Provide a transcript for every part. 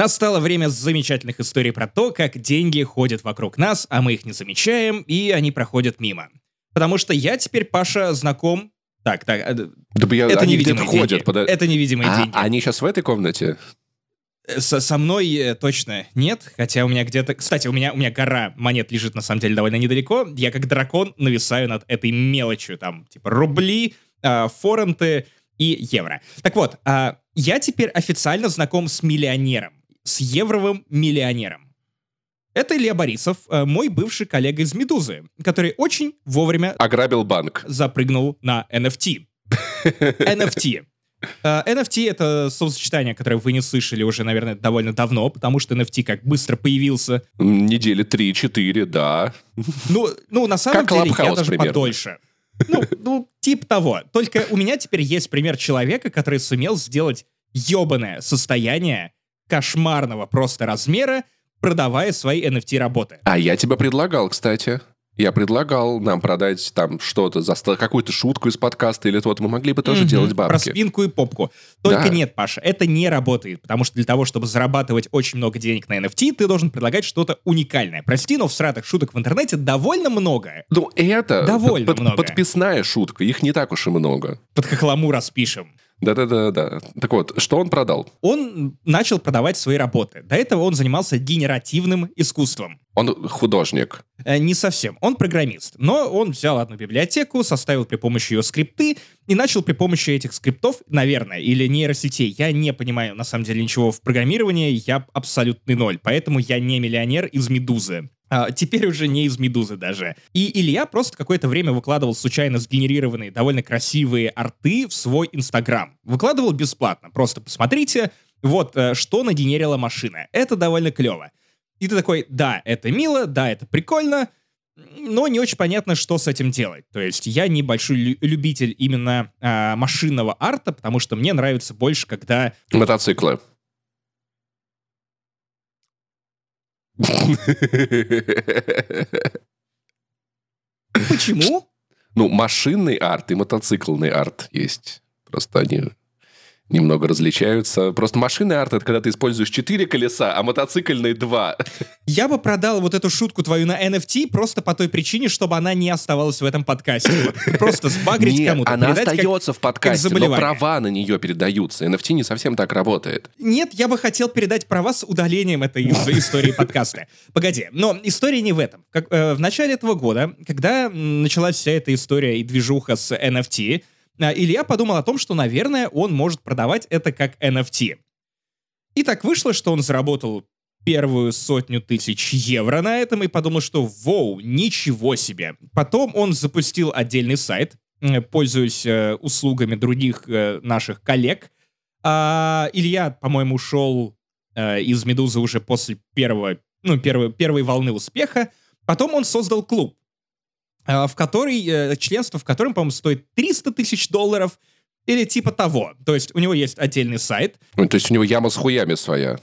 Настало время замечательных историй про то, как деньги ходят вокруг нас, а мы их не замечаем, и они проходят мимо. Потому что я теперь, Паша, знаком... Так, так, э, Да я- это они невидимые деньги. ходят. подо- Это невидимые А, деньги. они сейчас в этой комнате? Со, со мной э, точно нет, хотя у меня где-то... Кстати, у меня, у меня гора монет лежит, на самом деле, довольно недалеко. Я как дракон нависаю над этой мелочью, там, типа, рубли, а, форенты и евро. Так вот, а, я теперь официально знаком с миллионером, с евровым миллионером. Это Илья Борисов, э, мой бывший коллега из «Медузы», который очень вовремя Ограбил банк. запрыгнул на NFT. NFT. NFT — это словосочетание, которое вы не слышали уже, наверное, довольно давно, потому что NFT как быстро появился. Недели 3-4, да. Ну, ну на самом Как деле, я даже примерно. подольше. Ну, ну, типа того. Только у меня теперь есть пример человека, который сумел сделать ебаное состояние кошмарного просто размера, продавая свои NFT-работы. А я тебе предлагал, кстати. Я предлагал нам продать там что-то, за какую-то шутку из подкаста или вот мы могли бы тоже Мгм. делать Про бабки. спинку и попку. Только Да. нет, Паша, это не работает, потому что для того, чтобы зарабатывать очень много денег на NFT, ты должен предлагать что-то уникальное. Прости, но всратых шуток в интернете довольно много. Ну, это Довольно под- много. подписная шутка, их не так уж и много. Под хохлому распишем. Да-да-да-да. Так вот, что он продал? Он начал продавать свои работы. До этого он занимался генеративным искусством. Он художник. Э, Не совсем. Он программист. Но он взял одну библиотеку, составил при помощи ее скрипты и начал при помощи этих скриптов, наверное, или нейросетей. Я не понимаю, на самом деле, ничего в программировании. Я абсолютный ноль. Поэтому я не миллионер из «Медузы». А, теперь уже не из «Медузы» даже. И Илья просто какое-то время выкладывал случайно сгенерированные, довольно красивые арты в свой Инстаграм. Выкладывал бесплатно. Просто посмотрите, вот э, что нагенерила машина. Это довольно клево. И ты такой, да, это мило, да, это прикольно, но не очень понятно, что с этим делать. То есть я небольшой лю- любитель именно а, машинного арта, потому что мне нравится больше, когда... Мотоциклы. Почему? Ну, машинный арт и мотоциклный арт есть. Просто они немного различаются. Просто машинный арт — это когда ты используешь четыре колеса, а мотоциклный два. Я бы продал вот эту шутку твою на NFT просто по той причине, чтобы она не оставалась в этом подкасте. Просто сбагрить кому-то. она остается в подкасте, но права на нее передаются. NFT не совсем так работает. Нет, я бы хотел передать права с удалением этой истории подкаста. Погоди, но история не в этом. Э, в начале этого года, когда началась вся эта история и движуха с NFT, Илья подумал о том, что, наверное, он может продавать это как NFT. И так вышло, что он заработал первую сотню тысяч евро на этом и подумал, что воу, ничего себе. Потом он запустил отдельный сайт, пользуясь э, услугами других э, наших коллег, а, Илья, по-моему, ушел э, из «Медузы» уже после первого, ну, первой, первой волны успеха. Потом он создал клуб, в который, э, членство в котором, по-моему, стоит 300 тысяч долларов или типа того. То есть у него есть отдельный сайт, Ну, то есть у него яма с хуями своя.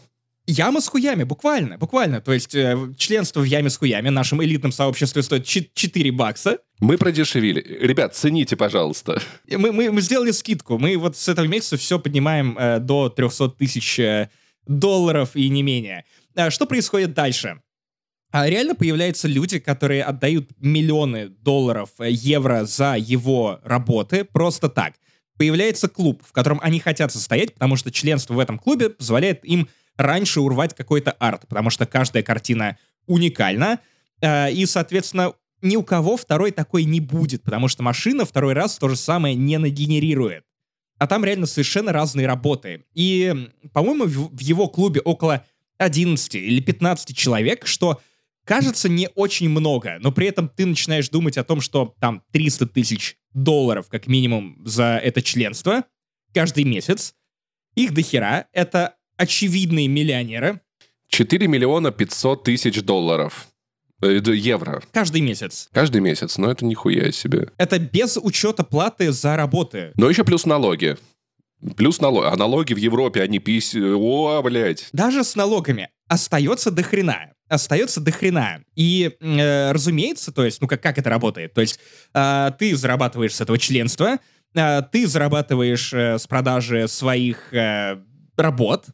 Яма с хуями, буквально, буквально. То есть э, членство в яме с хуями, нашем элитном сообществе стоит чет- 4 бакса. Мы продешевили. Ребят, цените, пожалуйста. Мы, мы, мы сделали скидку. Мы вот с этого месяца все поднимаем э, до 300 тысяч э, долларов и не менее. А что происходит дальше? А реально появляются люди, которые отдают миллионы долларов, э, евро за его работы просто так. Появляется клуб, в котором они хотят состоять, потому что членство в этом клубе позволяет им раньше урвать какой-то арт, потому что каждая картина уникальна, э, и, соответственно, ни у кого второй такой не будет, потому что машина второй раз то же самое не нагенерирует. А там реально совершенно разные работы. И, по-моему, в его клубе около 11 или 15 человек, что кажется не очень много, но при этом ты начинаешь думать о том, что там 300 тысяч долларов как минимум за это членство каждый месяц. Их дохера. Это очевидные миллионеры 4 миллиона 500 тысяч долларов. Э, Евро. каждый месяц. Каждый месяц. Но это нихуя себе. Это без учета платы за работы. Но еще плюс налоги. Плюс налоги. А налоги в Европе, они пись... О, блядь. даже с налогами остается до хрена. Остается до хрена. И, э, разумеется, то есть, ну как, как это работает? То есть, э, ты зарабатываешь с этого членства, э, ты зарабатываешь э, с продажи своих э, работ,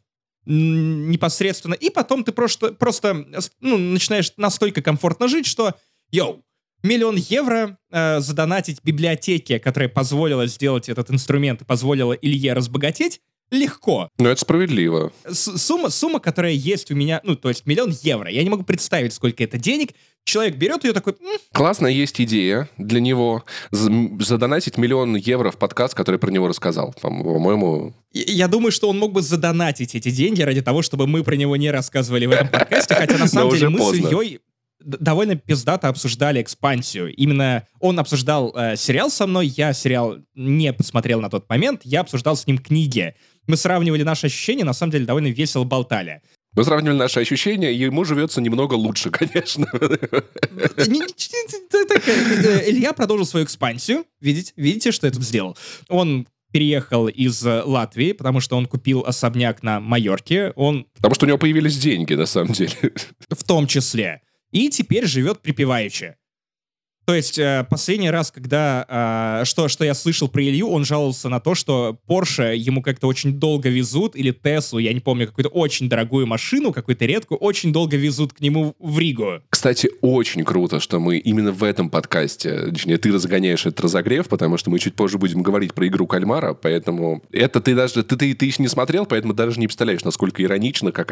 непосредственно, и потом ты просто, просто ну, начинаешь настолько комфортно жить, что, йоу, миллион евро э, задонатить библиотеке, которая позволила сделать этот инструмент и позволила Илье разбогатеть, легко. Ну, это справедливо. С сумма, сумма, которая есть у меня, ну, то есть миллион евро. Я не могу представить, сколько это денег. Человек берет ее такой... М-". Классная есть идея для него. Задонатить миллион евро в подкаст, который про него рассказал. По-моему... Я думаю, что он мог бы задонатить эти деньги ради того, чтобы мы про него не рассказывали в этом подкасте, хотя на самом деле мы с Ильей довольно пиздато обсуждали экспансию. Именно он обсуждал э, сериал со мной, я сериал не посмотрел на тот момент, я обсуждал с ним книги. Мы сравнивали наши ощущения, на самом деле довольно весело болтали. Мы сравнивали наши ощущения, и ему живется немного лучше, конечно. Илья продолжил свою экспансию. Видите, видите, что я тут сделал? Он переехал из Латвии, потому что он купил особняк на Майорке. Он... Потому что у него появились деньги, на самом деле. В том числе и теперь живет припеваючи. То есть э, последний раз, когда э, что, что я слышал про Илью, он жаловался на то, что Porsche ему как-то очень долго везут, или Теслу, я не помню, какую-то очень дорогую машину, какую-то редкую, очень долго везут к нему в Ригу. Кстати, очень круто, что мы именно в этом подкасте, точнее, ты разгоняешь этот разогрев, потому что мы чуть позже будем говорить про игру кальмара, поэтому это ты даже, ты, ты, ты еще не смотрел, поэтому даже не представляешь, насколько иронично, как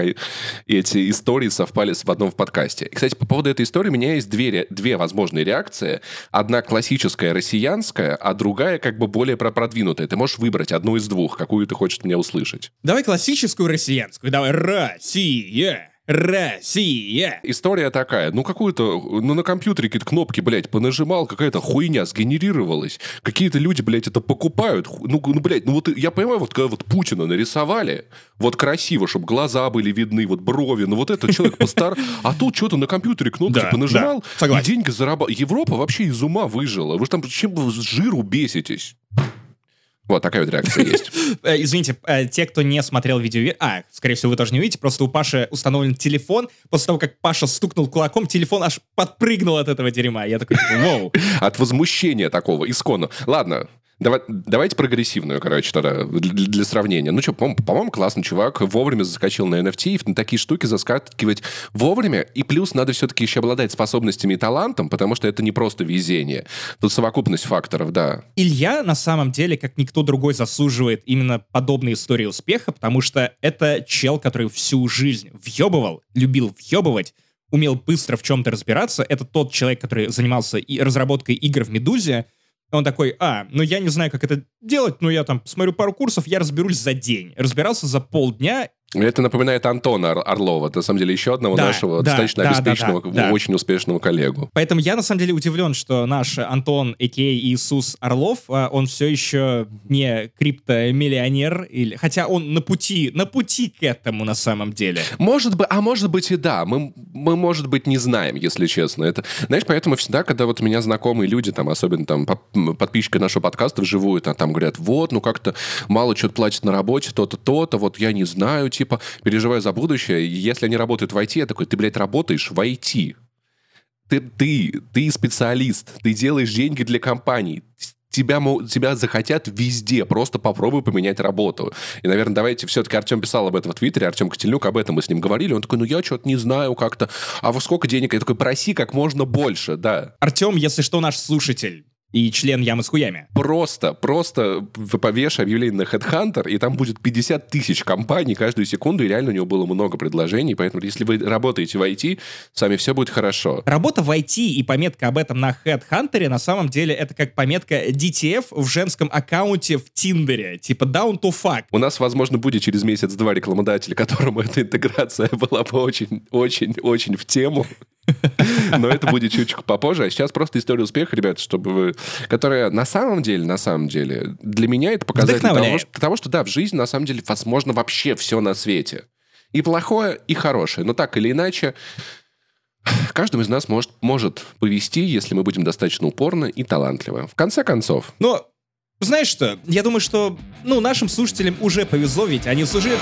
эти истории совпали в одном в подкасте. И, кстати, по поводу этой истории у меня есть две, две возможные реакции позиция. Одна классическая россиянская, а другая как бы более продвинутая. Ты можешь выбрать одну из двух, какую ты хочешь меня услышать. Давай классическую россиянскую. Давай Россия. Россия. История такая. Ну, какую-то... Ну, на компьютере какие-то кнопки, блядь, понажимал, какая-то хуйня сгенерировалась. Какие-то люди, блядь, это покупают. Ну, ну, блядь, ну вот я понимаю, вот когда вот Путина нарисовали, вот красиво, чтобы глаза были видны, вот брови, ну вот этот человек постар... А тут что-то на компьютере кнопки понажимал, и деньги зарабатывал. Европа вообще из ума выжила. Вы же там чем жиру беситесь? Вот такая вот реакция есть. Э, извините, э, те, кто не смотрел видео... А, скорее всего, вы тоже не увидите, просто у Паши установлен телефон. После того, как Паша стукнул кулаком, телефон аж подпрыгнул от этого дерьма. Я такой, воу. От возмущения такого, исконно. Ладно, Давай, давайте прогрессивную, короче, тогда, для, для сравнения. Ну что, по- по-моему, классный чувак, вовремя заскочил на NFT, и на такие штуки заскакивать вовремя, и плюс надо все-таки еще обладать способностями и талантом, потому что это не просто везение. Тут совокупность факторов, да. Илья, на самом деле, как никто другой, заслуживает именно подобной истории успеха, потому что это чел, который всю жизнь въебывал, любил въебывать, умел быстро в чем-то разбираться. Это тот человек, который занимался и разработкой игр в «Медузе», он такой, а, ну я не знаю, как это делать, но я там смотрю пару курсов, я разберусь за день. Разбирался за полдня, это напоминает Антона Орлова, на самом деле еще одного да, нашего да, достаточно да, обеспеченного, да, да, очень успешного коллегу. Поэтому я на самом деле удивлен, что наш Антон, а.к.а. Иисус Орлов, а, он все еще не криптомиллионер, или, хотя он на пути, на пути к этому на самом деле. Может быть, а может быть и да, мы, мы может быть не знаем, если честно. Это, знаешь, поэтому всегда, когда вот у меня знакомые люди, там, особенно там подписчики нашего подкаста вживую, там, там говорят, вот, ну как-то мало что-то платят на работе, то-то, то-то, вот я не знаю, типа, переживаю за будущее. Если они работают в IT, я такой, ты, блядь, работаешь в IT. Ты, ты, ты специалист, ты делаешь деньги для компаний. Тебя, тебя захотят везде, просто попробуй поменять работу. И, наверное, давайте все-таки Артем писал об этом в Твиттере, Артем Котельнюк, об этом мы с ним говорили. Он такой, ну я что-то не знаю как-то. А во сколько денег? Я такой, проси как можно больше, да. Артем, если что, наш слушатель и член Ямы с хуями. Просто, просто повеш объявление на Headhunter, и там будет 50 тысяч компаний каждую секунду, и реально у него было много предложений, поэтому если вы работаете в IT, с вами все будет хорошо. Работа в IT и пометка об этом на Headhunter на самом деле это как пометка DTF в женском аккаунте в Тиндере, типа down to fuck. У нас, возможно, будет через месяц-два рекламодатель, которому эта интеграция была бы очень-очень-очень в тему. Но это будет чуть-чуть попозже. А сейчас просто история успеха, ребята, чтобы вы... Которая на самом деле, на самом деле, для меня это показатель того что, того, что да, в жизни на самом деле возможно вообще все на свете. И плохое, и хорошее. Но так или иначе, каждому из нас может, может повести, если мы будем достаточно упорно и талантливы. В конце концов. Но знаешь что? Я думаю, что ну, нашим слушателям уже повезло, ведь они служили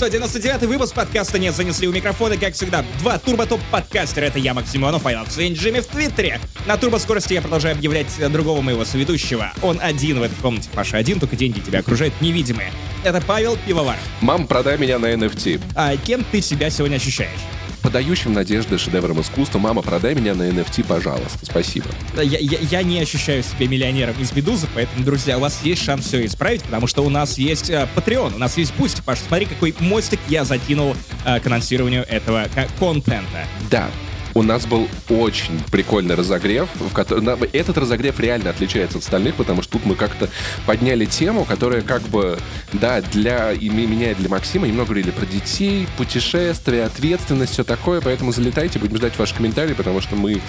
199 выпуск подкаста «Нет, занесли у микрофона», как всегда, два турбо-топ-подкастера. Это я, Максимонов, а и Джимми в Твиттере. На турбо-скорости я продолжаю объявлять другого моего соведущего. Он один в этой комнате, Паша, один, только деньги тебя окружают невидимые. Это Павел Пивовар. Мам, продай меня на NFT. А кем ты себя сегодня ощущаешь? Подающим надежды шедевром искусства. Мама, продай меня на NFT, пожалуйста. Спасибо. Я, я, я не ощущаю себя миллионером из Медузы, поэтому, друзья, у вас есть шанс все исправить, потому что у нас есть э, Patreon, у нас есть Пусть. Паш, смотри, какой мостик я закинул э, к анонсированию этого контента. Да, у нас был очень прикольный разогрев. В котором... Этот разогрев реально отличается от остальных, потому что тут мы как-то подняли тему, которая как бы, да, для и меня и для Максима немного говорили про детей, путешествия, ответственность, все такое, поэтому залетайте, будем ждать ваши комментарии, потому что мы,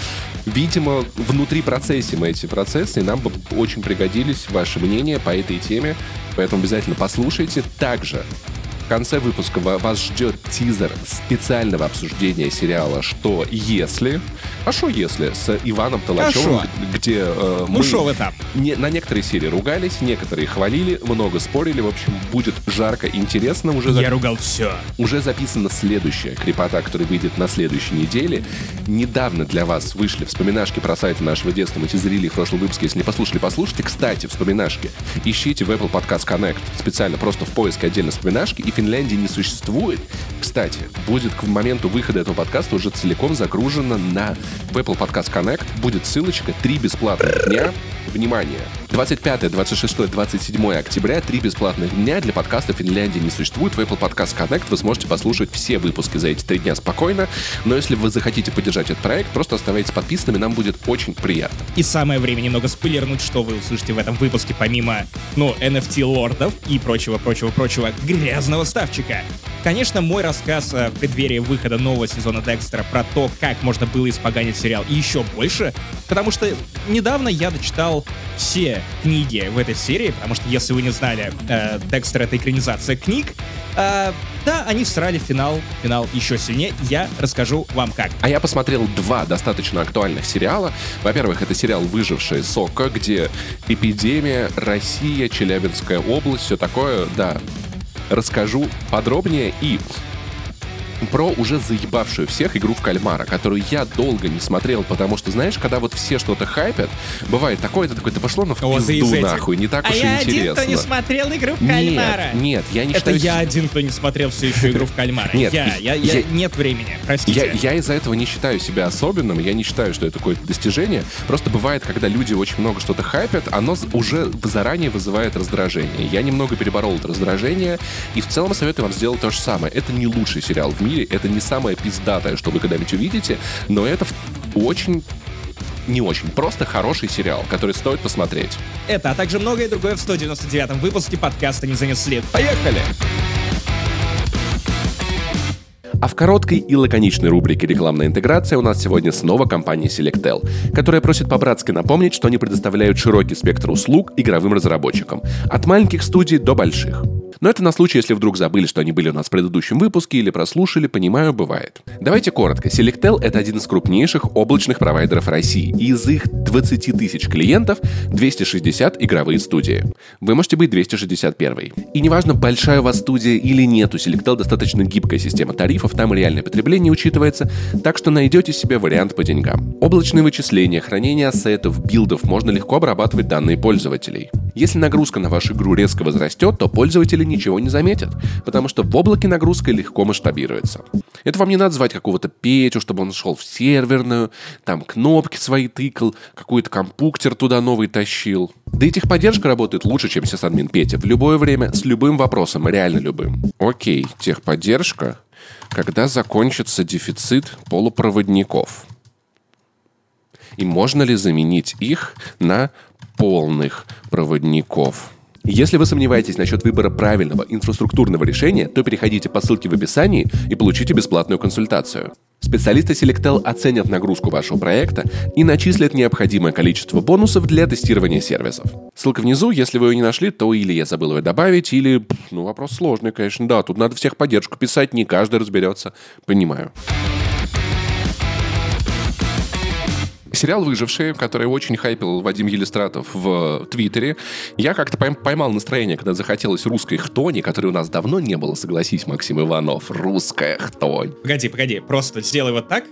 видимо, внутри процессе мы эти процессы, и нам бы очень пригодились ваши мнения по этой теме, поэтому обязательно послушайте. Также конце выпуска вас ждет тизер специального обсуждения сериала «Что если?». А что если? С Иваном Толачевым, а где э, ну, мы вы там? Не, на некоторые серии ругались, некоторые хвалили, много спорили. В общем, будет жарко, интересно. Уже Я ругал все. Уже записана следующая крепота, которая выйдет на следующей неделе. Недавно для вас вышли вспоминашки про сайты нашего детства. Мы тизерили их в прошлом выпуске. Если не послушали, послушайте. Кстати, вспоминашки ищите в Apple Podcast Connect. Специально просто в поиске отдельно вспоминашки. И Финляндии не существует, кстати, будет к моменту выхода этого подкаста уже целиком загружено на Apple Podcast Connect. Будет ссылочка «Три бесплатных дня». Внимание! 25, 26, 27 октября три бесплатных дня для подкаста «Финляндии не существует». В Apple Podcast Connect вы сможете послушать все выпуски за эти три дня спокойно. Но если вы захотите поддержать этот проект, просто оставайтесь подписанными, нам будет очень приятно. И самое время немного спойлернуть, что вы услышите в этом выпуске, помимо, ну, NFT-лордов и прочего-прочего-прочего грязного ставчика. Конечно, мой рассказ э, в преддверии выхода нового сезона Декстера про то, как можно было испоганить сериал еще больше, потому что недавно я дочитал все книги в этой серии, потому что, если вы не знали, э, Декстер — это экранизация книг, э, да, они всрали финал, финал еще сильнее. Я расскажу вам как. А я посмотрел два достаточно актуальных сериала. Во-первых, это сериал «Выжившие Сока», где эпидемия, Россия, Челябинская область, все такое, да, расскажу подробнее и про уже заебавшую всех игру в кальмара, которую я долго не смотрел, потому что, знаешь, когда вот все что-то хайпят, бывает такое, это такое, ты пошло на в вот пизду нахуй, не так а уж я и интересно. один, кто не смотрел игру в кальмара. Нет, нет, я не это считаю... Это я один, кто не смотрел всю еще игру в кальмара. Нет, я, я, я, я, нет времени, простите. Я, я из-за этого не считаю себя особенным, я не считаю, что это какое-то достижение. Просто бывает, когда люди очень много что-то хайпят, оно уже заранее вызывает раздражение. Я немного переборол это раздражение, и в целом советую вам сделать то же самое. Это не лучший сериал в мире, это не самое пиздатое, что вы когда-нибудь увидите, но это очень не очень, просто хороший сериал, который стоит посмотреть. Это, а также многое другое в 199-м выпуске подкаста «Не занесли». Поехали! А в короткой и лаконичной рубрике «Рекламная интеграция» у нас сегодня снова компания Selectel, которая просит по-братски напомнить, что они предоставляют широкий спектр услуг игровым разработчикам, от маленьких студий до больших – но это на случай, если вдруг забыли, что они были у нас в предыдущем выпуске или прослушали, понимаю, бывает. Давайте коротко. Selectel — это один из крупнейших облачных провайдеров России. И из их 20 тысяч клиентов 260 игровые студии. Вы можете быть 261. И неважно, большая у вас студия или нет, у Selectel достаточно гибкая система тарифов, там реальное потребление учитывается, так что найдете себе вариант по деньгам. Облачные вычисления, хранение ассетов, билдов можно легко обрабатывать данные пользователей. Если нагрузка на вашу игру резко возрастет, то пользователи ничего не заметят, потому что в облаке нагрузка легко масштабируется. Это вам не надо звать какого-то Петю, чтобы он шел в серверную, там кнопки свои тыкал, какой-то компуктер туда новый тащил. Да и техподдержка работает лучше, чем сисадмин Петя. В любое время, с любым вопросом, реально любым. Окей, техподдержка. Когда закончится дефицит полупроводников? И можно ли заменить их на полных проводников? Если вы сомневаетесь насчет выбора правильного инфраструктурного решения, то переходите по ссылке в описании и получите бесплатную консультацию. Специалисты Selectel оценят нагрузку вашего проекта и начислят необходимое количество бонусов для тестирования сервисов. Ссылка внизу, если вы ее не нашли, то или я забыл ее добавить, или... Ну, вопрос сложный, конечно, да, тут надо всех поддержку писать, не каждый разберется. Понимаю. Сериал «Выжившие», который очень хайпил Вадим Елистратов в Твиттере. Я как-то поймал настроение, когда захотелось русской хтони, которой у нас давно не было, согласись, Максим Иванов. Русская хтонь. Погоди, погоди, просто сделай вот так,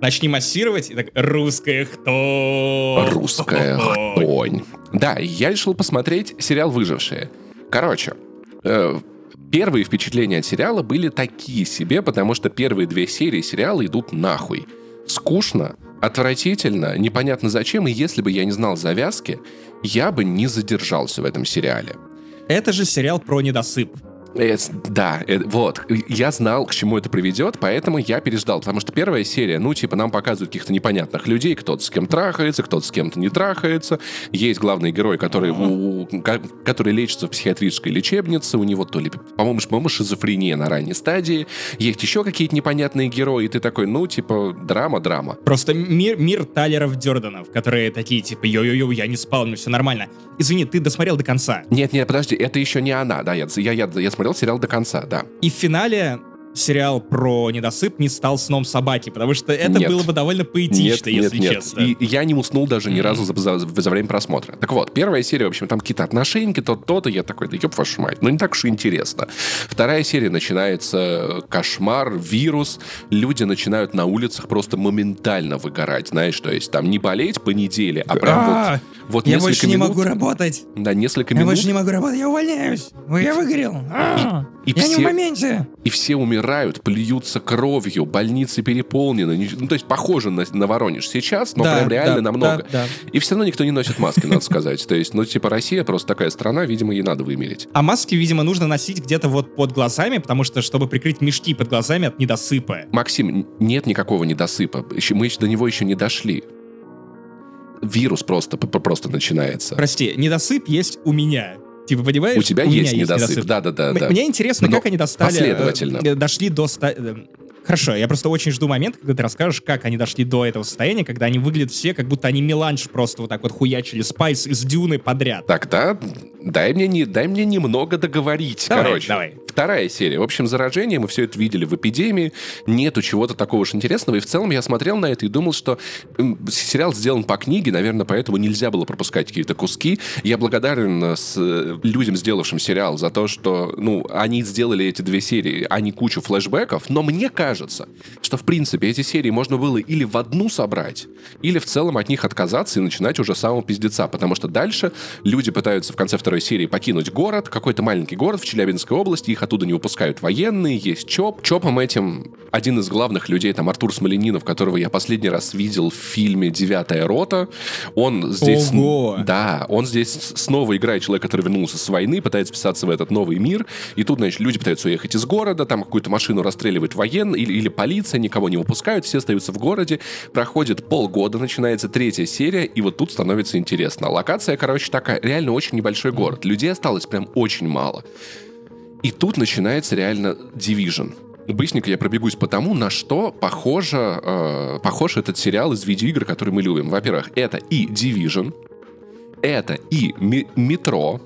начни массировать, и так «Русская хтонь». Русская хтонь. Да, я решил посмотреть сериал «Выжившие». Короче, э, первые впечатления от сериала были такие себе, потому что первые две серии сериала идут нахуй. Скучно, отвратительно, непонятно зачем, и если бы я не знал завязки, я бы не задержался в этом сериале. Это же сериал про недосып. Да, это, вот. Я знал, к чему это приведет, поэтому я переждал. Потому что первая серия, ну, типа, нам показывают каких-то непонятных людей, кто-то с кем трахается, кто-то с кем-то не трахается. Есть главный герой, который, у, который лечится в психиатрической лечебнице, у него то ли, по-моему, по-моему, шизофрения на ранней стадии. Есть еще какие-то непонятные герои, и ты такой, ну, типа, драма-драма. Просто мир, мир Талеров Дёрданов, которые такие, типа, йо-йо-йо, я не спал, мне все нормально. Извини, ты досмотрел до конца. Нет, нет, подожди, это еще не она, да, я, я, я, я смотрел сериал до конца, да. И в финале сериал про недосып не стал сном собаки, потому что это нет. было бы довольно поэтично, нет, если нет, честно. Нет. И я не уснул даже ни разу за, за, за время просмотра. Так вот, первая серия, в общем, там какие-то отношения, то-то, я такой, да ёб вашу мать, ну не так уж и интересно. Вторая серия начинается кошмар, вирус, люди начинают на улицах просто моментально выгорать, знаешь, то есть там не болеть по неделе, а прям вот, а, вот Я больше не могу работать. Да, несколько минут. Я больше не могу работать, я увольняюсь. Я выгорел. А, я не в моменте. И все умирают умирают, плюются кровью, больницы переполнены. Ну, то есть похоже на, на Воронеж сейчас, но да, прям реально да, намного. Да, да. И все равно никто не носит маски, надо сказать. То есть, ну, типа, Россия просто такая страна, видимо, ей надо вымереть. А маски, видимо, нужно носить где-то вот под глазами, потому что, чтобы прикрыть мешки под глазами от недосыпа. Максим, нет никакого недосыпа. Мы до него еще не дошли вирус просто, просто начинается. Прости, недосып есть у меня. Типа, понимаешь? У тебя у есть, есть недосып. Да, да, да, да. Мне интересно, Но как они достали... Последовательно. Э, дошли до... Э, Хорошо, я просто очень жду момент, когда ты расскажешь, как они дошли до этого состояния, когда они выглядят все, как будто они меланж просто вот так вот хуячили спайс из дюны подряд. Тогда дай мне, не, дай мне немного договорить. Давай, Короче, давай. Вторая серия. В общем, заражение, мы все это видели в эпидемии, нету чего-то такого уж интересного, и в целом я смотрел на это и думал, что сериал сделан по книге, наверное, поэтому нельзя было пропускать какие-то куски. Я благодарен э, с э, людям, сделавшим сериал, за то, что, ну, они сделали эти две серии, а не кучу флешбеков, но мне кажется, кажется, что, в принципе, эти серии можно было или в одну собрать, или в целом от них отказаться и начинать уже с самого пиздеца, потому что дальше люди пытаются в конце второй серии покинуть город, какой-то маленький город в Челябинской области, их оттуда не выпускают военные, есть ЧОП. ЧОПом этим один из главных людей, там, Артур Смоленинов, которого я последний раз видел в фильме «Девятая рота», он здесь... Ого! Да, он здесь снова играет человека, который вернулся с войны, пытается вписаться в этот новый мир, и тут, значит, люди пытаются уехать из города, там какую-то машину расстреливает военный, или, или полиция, никого не выпускают, все остаются в городе. Проходит полгода, начинается третья серия, и вот тут становится интересно. Локация, короче, такая, реально очень небольшой город. Людей осталось прям очень мало. И тут начинается реально Division. Быстренько я пробегусь по тому, на что похоже, э, похож этот сериал из видеоигр, который мы любим. Во-первых, это и Division, это и Метро,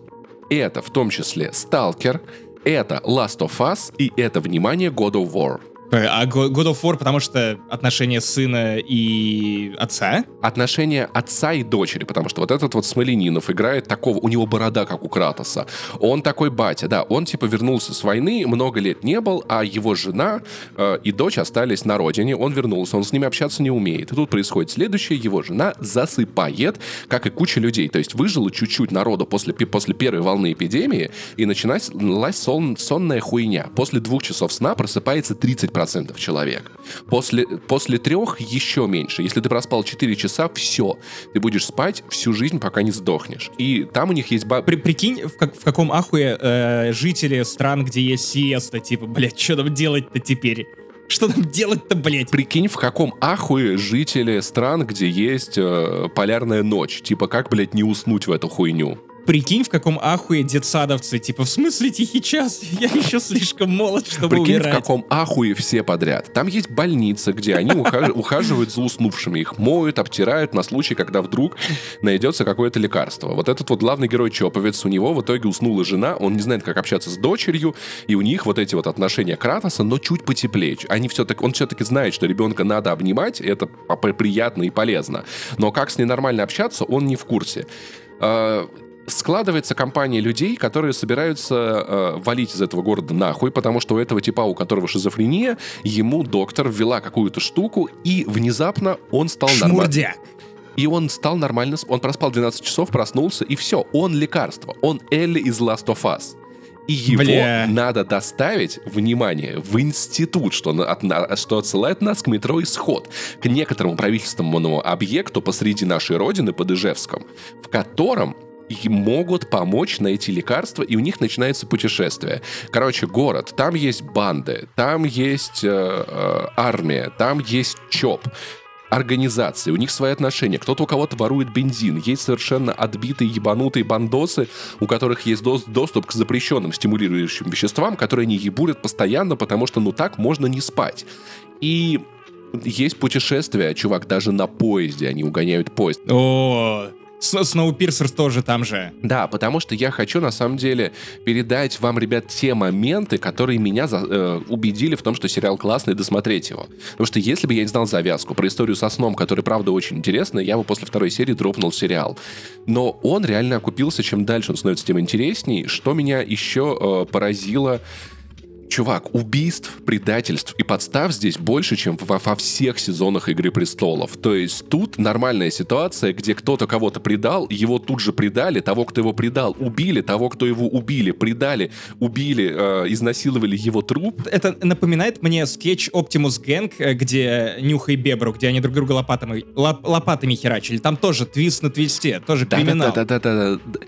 это в том числе Stalker, это Last of Us и это, внимание, God of War. А God of War, потому что отношения сына и отца? Отношения отца и дочери, потому что вот этот вот Смоленинов играет такого, у него борода, как у Кратоса. Он такой батя, да, он типа вернулся с войны, много лет не был, а его жена э, и дочь остались на родине, он вернулся, он с ними общаться не умеет. И тут происходит следующее, его жена засыпает, как и куча людей, то есть выжило чуть-чуть народу после, после первой волны эпидемии, и началась сон, сонная хуйня. После двух часов сна просыпается 30 процентов человек. После, после трех еще меньше. Если ты проспал 4 часа, все. Ты будешь спать всю жизнь, пока не сдохнешь. И там у них есть... Ба... При, прикинь, в, как, в каком ахуе э, жители стран, где есть сиеста, типа, блядь, что там делать-то теперь? Что там делать-то, блядь? Прикинь, в каком ахуе жители стран, где есть э, полярная ночь. Типа, как, блядь, не уснуть в эту хуйню? Прикинь, в каком ахуе детсадовцы. Типа, в смысле тихий час? Я еще слишком молод, чтобы Прикинь, умирать. в каком ахуе все подряд. Там есть больница, где они ухаж- ухаживают за уснувшими. Их моют, обтирают на случай, когда вдруг найдется какое-то лекарство. Вот этот вот главный герой Чоповец, у него в итоге уснула жена, он не знает, как общаться с дочерью, и у них вот эти вот отношения Кратоса, но чуть потеплее. Они все-таки, он все-таки знает, что ребенка надо обнимать, это приятно и полезно. Но как с ней нормально общаться, он не в курсе. Складывается компания людей, которые собираются э, валить из этого города нахуй, потому что у этого типа, у которого шизофрения, ему доктор ввела какую-то штуку, и внезапно он стал нормальным. И он стал нормально, он проспал 12 часов, проснулся, и все, он лекарство, он Элли из Last of Us. И его Бля. надо доставить, внимание, в институт, что, от- что отсылает нас к метро «Исход», к некоторому правительственному объекту посреди нашей родины под Ижевском, в котором и могут помочь найти лекарства, и у них начинается путешествие. Короче, город, там есть банды, там есть э, э, армия, там есть ЧОП, организации, у них свои отношения. Кто-то у кого-то ворует бензин. Есть совершенно отбитые ебанутые бандосы, у которых есть дос- доступ к запрещенным стимулирующим веществам, которые они ебурят постоянно, потому что ну так можно не спать. И есть путешествия, чувак, даже на поезде они угоняют поезд. О, Сноупирсер тоже там же. Да, потому что я хочу, на самом деле, передать вам, ребят, те моменты, которые меня за- э, убедили в том, что сериал классный, досмотреть его. Потому что если бы я не знал завязку про историю со сном, которая, правда, очень интересная, я бы после второй серии дропнул сериал. Но он реально окупился, чем дальше он становится, тем интересней. Что меня еще э, поразило... Чувак, убийств, предательств и подстав здесь больше, чем во, во всех сезонах «Игры престолов». То есть тут нормальная ситуация, где кто-то кого-то предал, его тут же предали, того, кто его предал, убили, того, кто его убили, предали, убили, э, изнасиловали его труп. Это напоминает мне скетч Optimus Gang, э, где Нюха и Бебру, где они друг друга лопатами, лоп- лопатами херачили. Там тоже твист на твисте, тоже криминал. Да-да-да-да-да.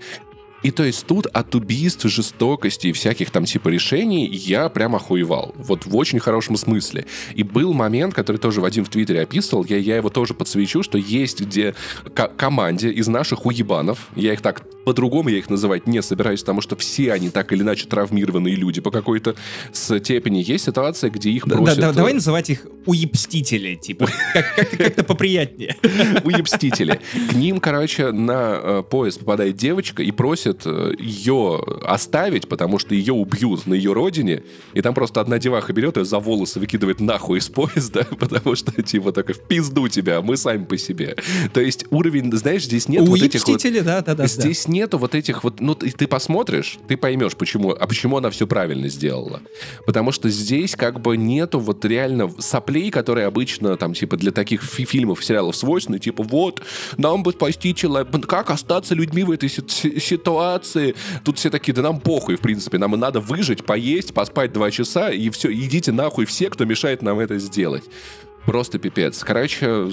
И то есть тут от убийств, жестокости и всяких там типа решений я прям охуевал. Вот в очень хорошем смысле. И был момент, который тоже Вадим в Твиттере описывал, я, я его тоже подсвечу, что есть где ко- команде из наших уебанов, я их так по-другому я их называть не собираюсь, потому что все они так или иначе травмированные люди по какой-то степени. Есть ситуация, где их Да- просят... да- э, давай называть их уебстители, типа, как- как-то как-то поприятнее. уебстители. К ним, короче, на э, поезд попадает девочка и просит э, ее оставить, потому что ее убьют на ее родине. И там просто одна деваха берет ее за волосы, выкидывает нахуй из поезда, потому что, типа, такая, в пизду тебя, мы сами по себе. То есть уровень, знаешь, здесь нет вот этих вот... Да, да, да. Здесь нету вот этих вот, ну ты, ты посмотришь, ты поймешь, почему, а почему она все правильно сделала. Потому что здесь как бы нету вот реально соплей, которые обычно там типа для таких фи- фильмов, сериалов свойственны, типа вот, нам бы спасти человека, как остаться людьми в этой си- си- ситуации. Тут все такие, да нам похуй, в принципе, нам и надо выжить, поесть, поспать два часа, и все, идите нахуй все, кто мешает нам это сделать. Просто пипец. Короче,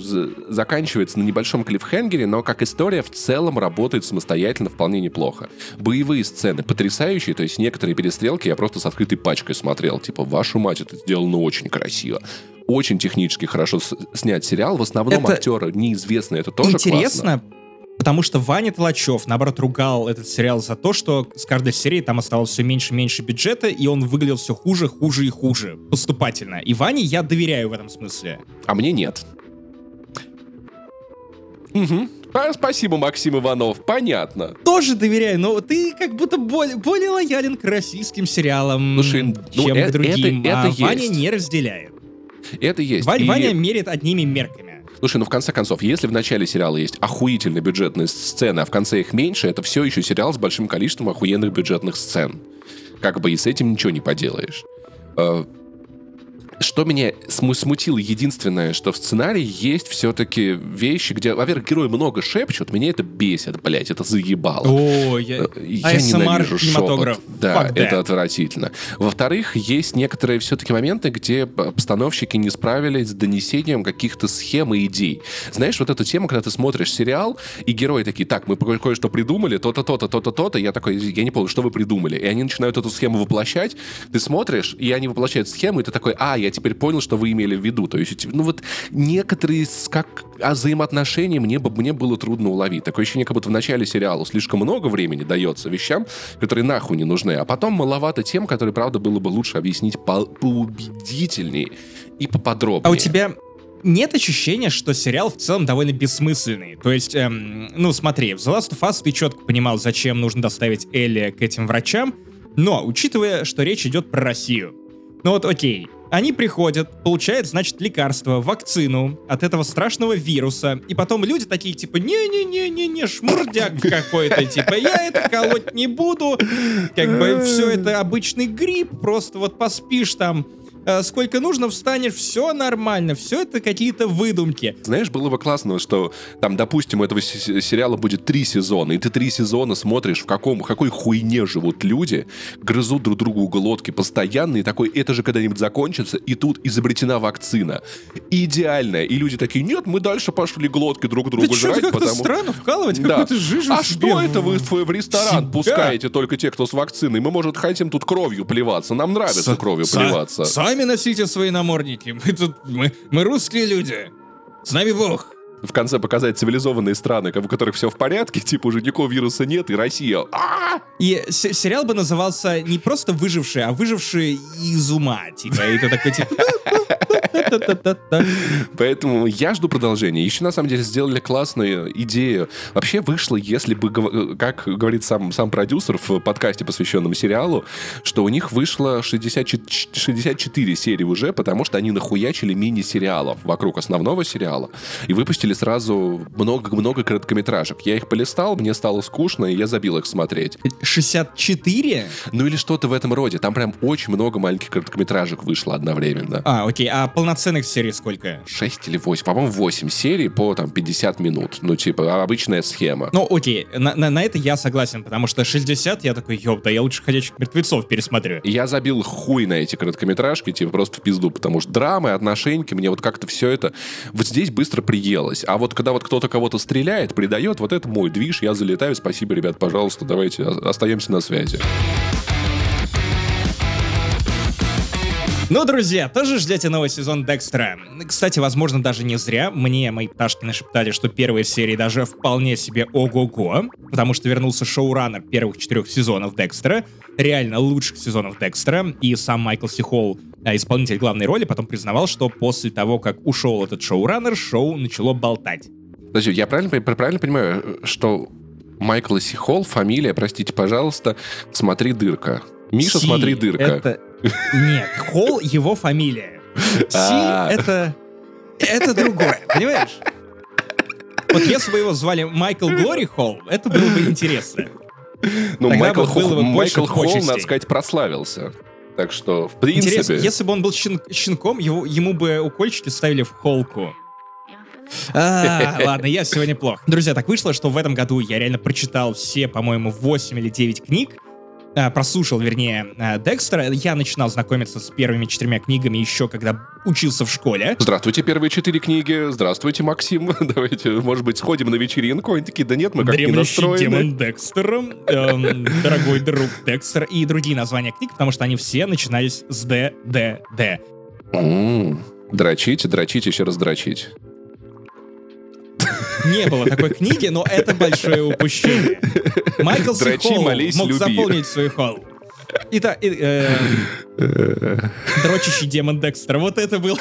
заканчивается на небольшом клиффхенгере, но как история в целом работает самостоятельно вполне неплохо. Боевые сцены потрясающие, то есть некоторые перестрелки я просто с открытой пачкой смотрел. Типа, вашу мать, это сделано очень красиво. Очень технически хорошо с- снят сериал. В основном Это актеры неизвестные, это тоже классно. Потому что Ваня Толачев, наоборот, ругал этот сериал за то, что с каждой серии там оставалось все меньше и меньше бюджета, и он выглядел все хуже, хуже и хуже, поступательно. И Ване я доверяю в этом смысле. А мне нет. А, Спасибо, Максим Иванов. Понятно. Тоже доверяю, но ты как будто более, более лоялен к российским сериалам, Слушай, ну, чем э- к другим. это- а это Ваня есть. не разделяет. Это есть. Вань- И- Ваня мерит одними мерками. Слушай, ну в конце концов, если в начале сериала есть охуительно бюджетные сцены, а в конце их меньше, это все еще сериал с большим количеством охуенных бюджетных сцен. Как бы и с этим ничего не поделаешь. Что меня сму- смутило, единственное, что в сценарии есть все-таки вещи, где, во-первых, герои много шепчут, меня это бесит, блядь, это заебало. О, я... Э, Я ASMR ненавижу шепот. Да, это отвратительно. Во-вторых, есть некоторые все-таки моменты, где постановщики не справились с донесением каких-то схем и идей. Знаешь, вот эту тему, когда ты смотришь сериал, и герои такие, так, мы кое- кое-что придумали, то-то, то-то, то-то, то-то, я такой, я не понял, что вы придумали. И они начинают эту схему воплощать, ты смотришь, и они воплощают схему, и ты такой, а, я теперь теперь понял, что вы имели в виду. То есть, ну вот некоторые как а взаимоотношения мне, мне было трудно уловить. Такое ощущение, как будто в начале сериала слишком много времени дается вещам, которые нахуй не нужны, а потом маловато тем, которые, правда, было бы лучше объяснить по поубедительнее и поподробнее. А у тебя нет ощущения, что сериал в целом довольно бессмысленный. То есть, эм, ну смотри, в The Last of Us ты четко понимал, зачем нужно доставить Элли к этим врачам, но, учитывая, что речь идет про Россию, ну вот окей, они приходят, получают, значит, лекарство, вакцину от этого страшного вируса, и потом люди такие, типа, не-не-не-не-не, шмурдяк какой-то, типа, я это колоть не буду, как бы все это обычный грипп, просто вот поспишь там сколько нужно, встанешь, все нормально, все это какие-то выдумки. Знаешь, было бы классно, что там, допустим, у этого сериала будет три сезона, и ты три сезона смотришь, в каком, какой хуйне живут люди, грызут друг другу глотки постоянно, и такой, это же когда-нибудь закончится, и тут изобретена вакцина. Идеальная. И люди такие, нет, мы дальше пошли глотки друг другу да жрать, потому... странно вкалывать да. какую-то жижу А что это вы в, в ресторан себя? пускаете только те, кто с вакциной? Мы, может, хотим тут кровью плеваться. Нам нравится С- кровью плеваться. Сами сами носите свои намордники. Мы тут, мы, мы русские люди. С нами Бог в конце показать цивилизованные страны, у которых все в порядке, типа уже никакого вируса нет, и Россия. А-а-а! И сериал бы назывался не просто выживший, а выживший из ума. Типа, и ты такой, типа... Поэтому я жду продолжения. Еще, на самом деле, сделали классную идею. Вообще вышло, если бы, как говорит сам, сам продюсер в подкасте, посвященном сериалу, что у них вышло 64, 64 серии уже, потому что они нахуячили мини-сериалов вокруг основного сериала и выпустили сразу много-много короткометражек. Я их полистал, мне стало скучно, и я забил их смотреть. 64? Ну или что-то в этом роде. Там прям очень много маленьких короткометражек вышло одновременно. А, окей. А полноценных серий сколько? 6 или 8. По-моему, 8 серий по там 50 минут. Ну, типа, обычная схема. Ну, окей. На, на, на это я согласен, потому что 60 я такой, ёб, да я лучше «Ходячих мертвецов» пересмотрю. Я забил хуй на эти короткометражки, типа, просто в пизду, потому что драмы, отношеньки, мне вот как-то все это вот здесь быстро приелось. А вот когда вот кто-то кого-то стреляет, придает, вот это мой движ, я залетаю. Спасибо, ребят, пожалуйста, давайте остаемся на связи. Ну, друзья, тоже ждете новый сезон Декстера. Кстати, возможно, даже не зря. Мне мои пташки нашептали, что первые серии даже вполне себе ого-го, потому что вернулся шоураннер первых четырех сезонов Декстера, реально лучших сезонов Декстера, и сам Майкл Сихол, а, исполнитель главной роли, потом признавал, что после того, как ушел этот шоураннер, шоу начало болтать. Подожди, я правильно, правильно понимаю, что Майкл Сихол, фамилия, простите, пожалуйста, смотри дырка. Миша, Си, смотри дырка. Это... Нет, Холл его фамилия. Си а. это... Это другое, понимаешь? Вот если бы его звали Майкл Глори Холл, это было бы интересно. Ну, Майкл, Холл, Майкл Холл, надо сказать, прославился. Так что, в принципе... Интересно, если бы он был щен, щенком, его, ему бы укольчики ставили в холку. А, ладно, я сегодня плохо. Друзья, так вышло, что в этом году я реально прочитал все, по-моему, 8 или 9 книг, э, прослушал, вернее, э, Декстера. Я начинал знакомиться с первыми четырьмя книгами еще когда учился в школе. Здравствуйте, первые четыре книги. Здравствуйте, Максим. Давайте, может быть, сходим на вечеринку. Они такие, да нет, мы как не настроены. демон Декстер, эм, дорогой друг Декстер и другие названия книг, потому что они все начинались с Д, Д, Д. Дрочить, дрочить, еще раз дрочить не было такой книги, но это большое упущение. Майкл Дрочи, Холл мог люби. заполнить свой холл. Итак, э, дрочащий демон Декстер. Вот это был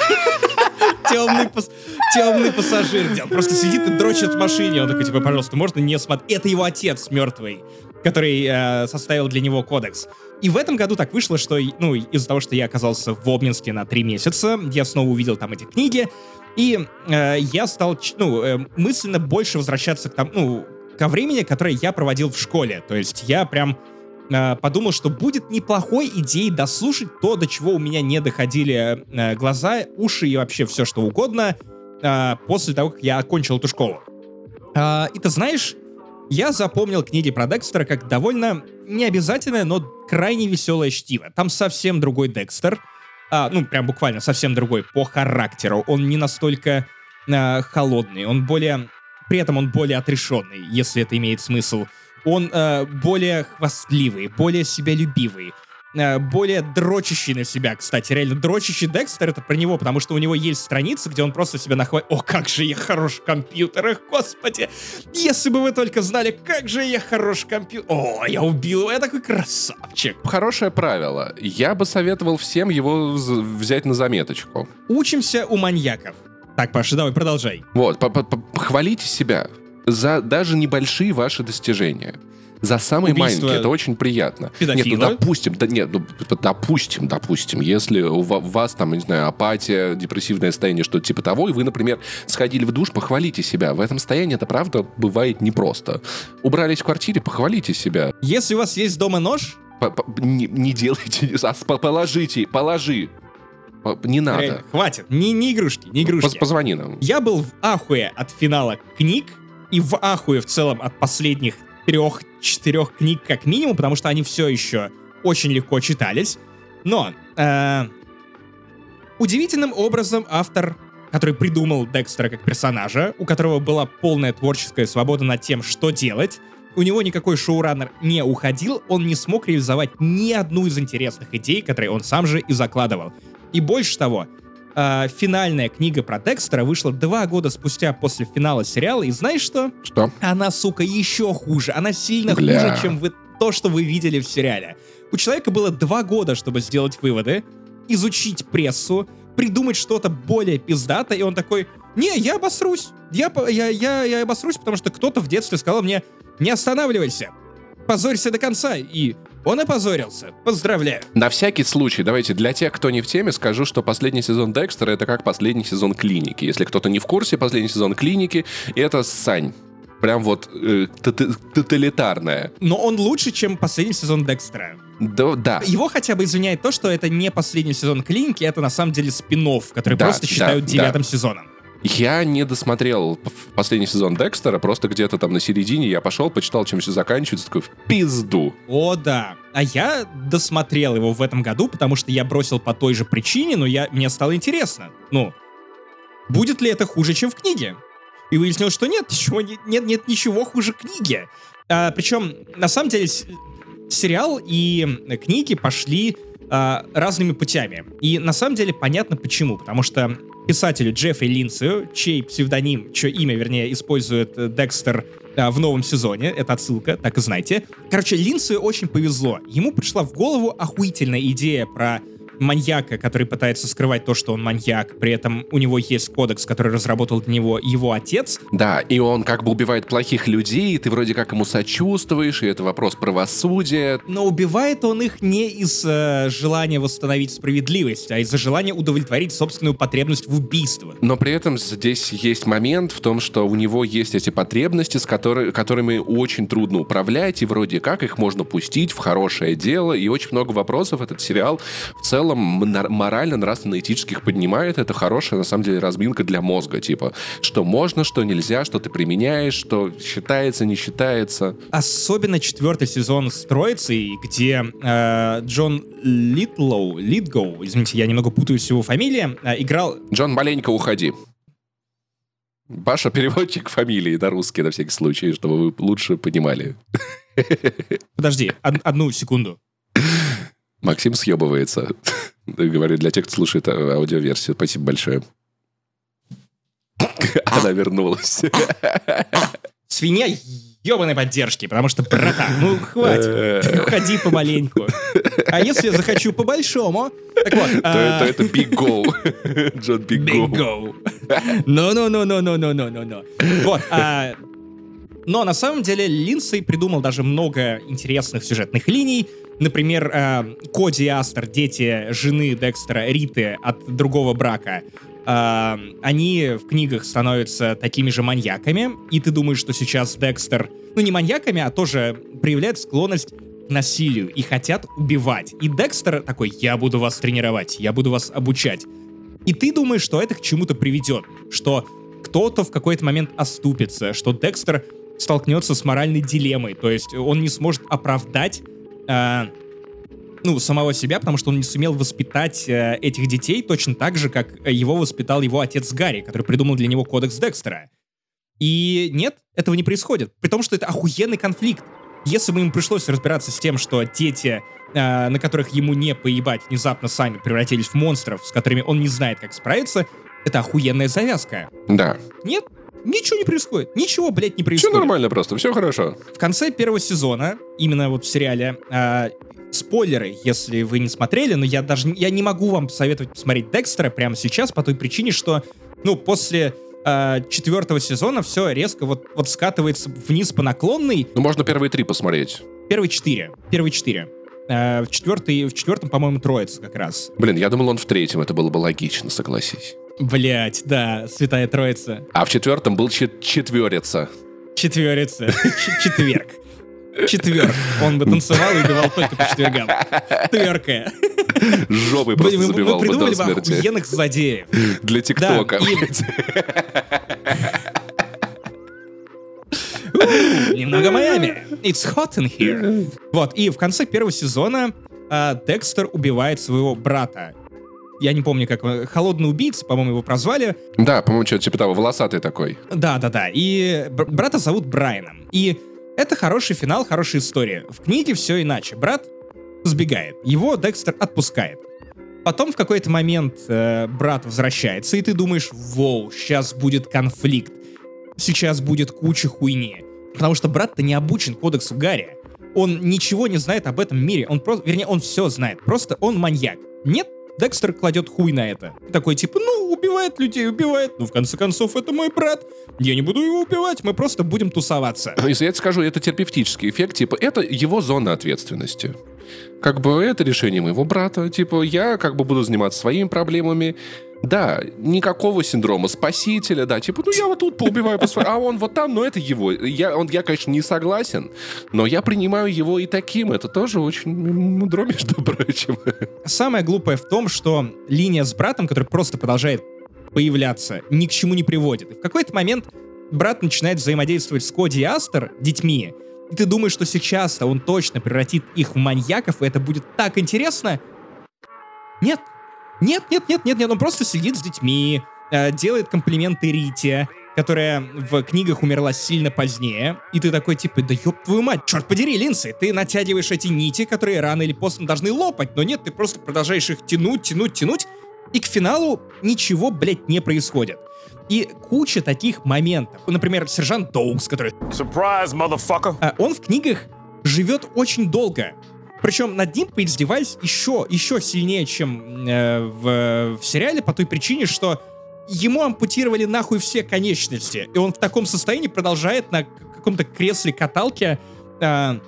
темный, пас, темный пассажир. Он просто сидит и дрочит в машине. Он такой, типа, пожалуйста, можно не смотреть. Это его отец мертвый, который э, составил для него кодекс. И в этом году так вышло, что, ну, из-за того, что я оказался в Обнинске на три месяца, я снова увидел там эти книги, и э, я стал, ну, э, мысленно больше возвращаться к тому, ну, ко времени, которое я проводил в школе. То есть я прям э, подумал, что будет неплохой идеей дослушать то, до чего у меня не доходили э, глаза, уши и вообще все что угодно э, после того, как я окончил эту школу. Э, и ты знаешь, я запомнил книги про Декстера как довольно необязательное, но крайне веселое чтиво. Там совсем другой Декстер — а, ну, прям буквально совсем другой по характеру. Он не настолько а, холодный, он более... При этом он более отрешенный, если это имеет смысл. Он а, более хвастливый, более себялюбивый. Э, более дрочащий на себя, кстати. Реально, дрочащий Декстер — это про него, потому что у него есть страница, где он просто себя нахватит. О, как же я хорош в компьютерах, господи! Если бы вы только знали, как же я хорош в компьютерах. О, я убил его, я такой красавчик. Хорошее правило. Я бы советовал всем его взять на заметочку. Учимся у маньяков. Так, Паша, давай, продолжай. Вот, похвалите себя за даже небольшие ваши достижения. За самые Убийство маленькие, это очень приятно. Педофила. Нет, ну допустим, да, нет, ну, допустим, допустим, если у вас там, не знаю, апатия, депрессивное состояние, что-то типа того, и вы, например, сходили в душ, похвалите себя. В этом состоянии это правда бывает непросто. Убрались в квартире, похвалите себя. Если у вас есть дома нож, не, не делайте, а положите, положи. Не надо. Реально, хватит. Не, не игрушки, не игрушки. Позвони нам. Я был в ахуе от финала книг и в ахуе в целом от последних трех-четырех книг как минимум, потому что они все еще очень легко читались. Но э, удивительным образом автор, который придумал Декстера как персонажа, у которого была полная творческая свобода над тем, что делать, у него никакой шоураннер не уходил, он не смог реализовать ни одну из интересных идей, которые он сам же и закладывал. И больше того, э, финальная книга про Декстера вышла два года спустя после финала сериала, и знаешь что? Что? Она, сука, еще хуже. Она сильно Бля. хуже, чем вы, то, что вы видели в сериале. У человека было два года, чтобы сделать выводы, изучить прессу, придумать что-то более пиздато, и он такой, не, я обосрусь. Я, я, я, я обосрусь, потому что кто-то в детстве сказал мне, не останавливайся, позорься до конца, и он опозорился. Поздравляю. На всякий случай, давайте для тех, кто не в теме, скажу, что последний сезон Декстера это как последний сезон Клиники. Если кто-то не в курсе, последний сезон Клиники это Сань. Прям вот э, тоталитарная. Но он лучше, чем последний сезон Декстера. Да, да. Его хотя бы извиняет то, что это не последний сезон Клиники, это на самом деле спин который да, просто считают да, девятым да. сезоном. Я не досмотрел последний сезон Декстера, просто где-то там на середине я пошел, почитал, чем все заканчивается, такой в пизду. О, да. А я досмотрел его в этом году, потому что я бросил по той же причине, но я, мне стало интересно. Ну, будет ли это хуже, чем в книге? И выяснилось, что нет, ничего, нет, нет, ничего хуже книги. А, причем, на самом деле, сериал и книги пошли а, разными путями. И на самом деле понятно почему. Потому что писателю Джеффри Линцию, чей псевдоним, чье имя, вернее, использует э, Декстер а, в новом сезоне, это отсылка, так и знаете. Короче, Линцию очень повезло. Ему пришла в голову охуительная идея про маньяка, который пытается скрывать то, что он маньяк. При этом у него есть кодекс, который разработал для него его отец. Да, и он как бы убивает плохих людей, и ты вроде как ему сочувствуешь, и это вопрос правосудия. Но убивает он их не из э, желания восстановить справедливость, а из-за желания удовлетворить собственную потребность в убийстве. Но при этом здесь есть момент в том, что у него есть эти потребности, с которой, которыми очень трудно управлять, и вроде как их можно пустить в хорошее дело, и очень много вопросов этот сериал в целом целом морально, нравственно, этических поднимает. Это хорошая, на самом деле, разминка для мозга. Типа, что можно, что нельзя, что ты применяешь, что считается, не считается. Особенно четвертый сезон с Троицей, где э, Джон Литлоу, Литгоу, извините, я немного путаюсь его фамилия, э, играл... Джон, маленько уходи. Паша переводчик фамилии на русский, на всякий случай, чтобы вы лучше понимали. Подожди, од- одну секунду. Максим съебывается. Говорю для тех, кто слушает аудиоверсию. Спасибо большое. Она вернулась. Свинья ебаной поддержки, потому что, братан, ну хватит, ходи помаленьку. А если я захочу по-большому, так вот... То, то это Big Go. Джон Big Go. No-no-no-no-no-no-no-no. Вот, а... Но на самом деле Линдсей придумал даже много интересных сюжетных линий, Например, э, Коди Астер, дети жены Декстера, Риты от другого брака, э, они в книгах становятся такими же маньяками, и ты думаешь, что сейчас Декстер, ну не маньяками, а тоже проявляет склонность к насилию и хотят убивать. И Декстер такой, я буду вас тренировать, я буду вас обучать. И ты думаешь, что это к чему-то приведет, что кто-то в какой-то момент оступится, что Декстер столкнется с моральной дилеммой, то есть он не сможет оправдать э, ну, самого себя, потому что он не сумел воспитать э, этих детей точно так же, как его воспитал его отец Гарри, который придумал для него кодекс Декстера. И нет, этого не происходит. При том, что это охуенный конфликт. Если бы ему пришлось разбираться с тем, что дети, э, на которых ему не поебать, внезапно сами превратились в монстров, с которыми он не знает, как справиться, это охуенная завязка. Да. Нет, ничего не происходит. Ничего, блядь, не Все происходит. нормально просто, все хорошо. В конце первого сезона, именно вот в сериале, э, спойлеры, если вы не смотрели, но я даже я не могу вам посоветовать посмотреть Декстера прямо сейчас по той причине, что, ну, после э, четвертого сезона все резко вот, вот скатывается вниз по наклонной. Ну, можно первые три посмотреть. Первые четыре. Первые четыре. Э, в, четвертый, в четвертом, по-моему, троица как раз. Блин, я думал, он в третьем, это было бы логично, согласись. Блять, да, Святая Троица. А в четвертом был чет- четверица. Четверица. Четверг. Четверг. Он бы танцевал и убивал только по четвергам. Тверкая. Жопой просто мы забивал бы придумали до бы смерти. охуенных злодеев. Для ТикТока. Немного Майами. It's hot in here. Вот, и в конце первого сезона а, Декстер убивает своего брата. Я не помню, как он... Холодный убийца, по-моему, его прозвали. Да, по-моему, что-то типа того, волосатый такой. Да-да-да. И бр- брата зовут Брайаном. И это хороший финал, хорошая история. В книге все иначе. Брат сбегает. Его Декстер отпускает. Потом в какой-то момент э, брат возвращается, и ты думаешь, воу, сейчас будет конфликт. Сейчас будет куча хуйни. Потому что брат-то не обучен кодексу Гарри. Он ничего не знает об этом мире. Он просто, вернее, он все знает. Просто он маньяк. Нет, Декстер кладет хуй на это. Такой типа, ну, убивает людей, убивает. Ну, в конце концов, это мой брат. Я не буду его убивать, мы просто будем тусоваться. Если я тебе скажу, это терапевтический эффект, типа, это его зона ответственности. Как бы это решение моего брата, типа, я как бы буду заниматься своими проблемами. Да, никакого синдрома спасителя, да, типа, ну я вот тут поубиваю, по а он вот там, но это его. Я, он, я, конечно, не согласен, но я принимаю его и таким. Это тоже очень мудро, между прочим. Самое глупое в том, что линия с братом, который просто продолжает появляться, ни к чему не приводит. И в какой-то момент брат начинает взаимодействовать с Коди и Астер, детьми, и ты думаешь, что сейчас-то он точно превратит их в маньяков, и это будет так интересно. Нет. Нет, нет, нет, нет, нет, он просто сидит с детьми, э, делает комплименты Рите, которая в книгах умерла сильно позднее, и ты такой, типа, да ёб твою мать, черт подери, Линдси, ты натягиваешь эти нити, которые рано или поздно должны лопать, но нет, ты просто продолжаешь их тянуть, тянуть, тянуть, и к финалу ничего, блядь, не происходит. И куча таких моментов. Например, сержант Доукс, который Surprise, motherfucker. а он в книгах живет очень долго. Причем над ним поиздевались еще, еще сильнее, чем э, в, в сериале, по той причине, что ему ампутировали нахуй все конечности. И он в таком состоянии продолжает на каком-то кресле каталке э,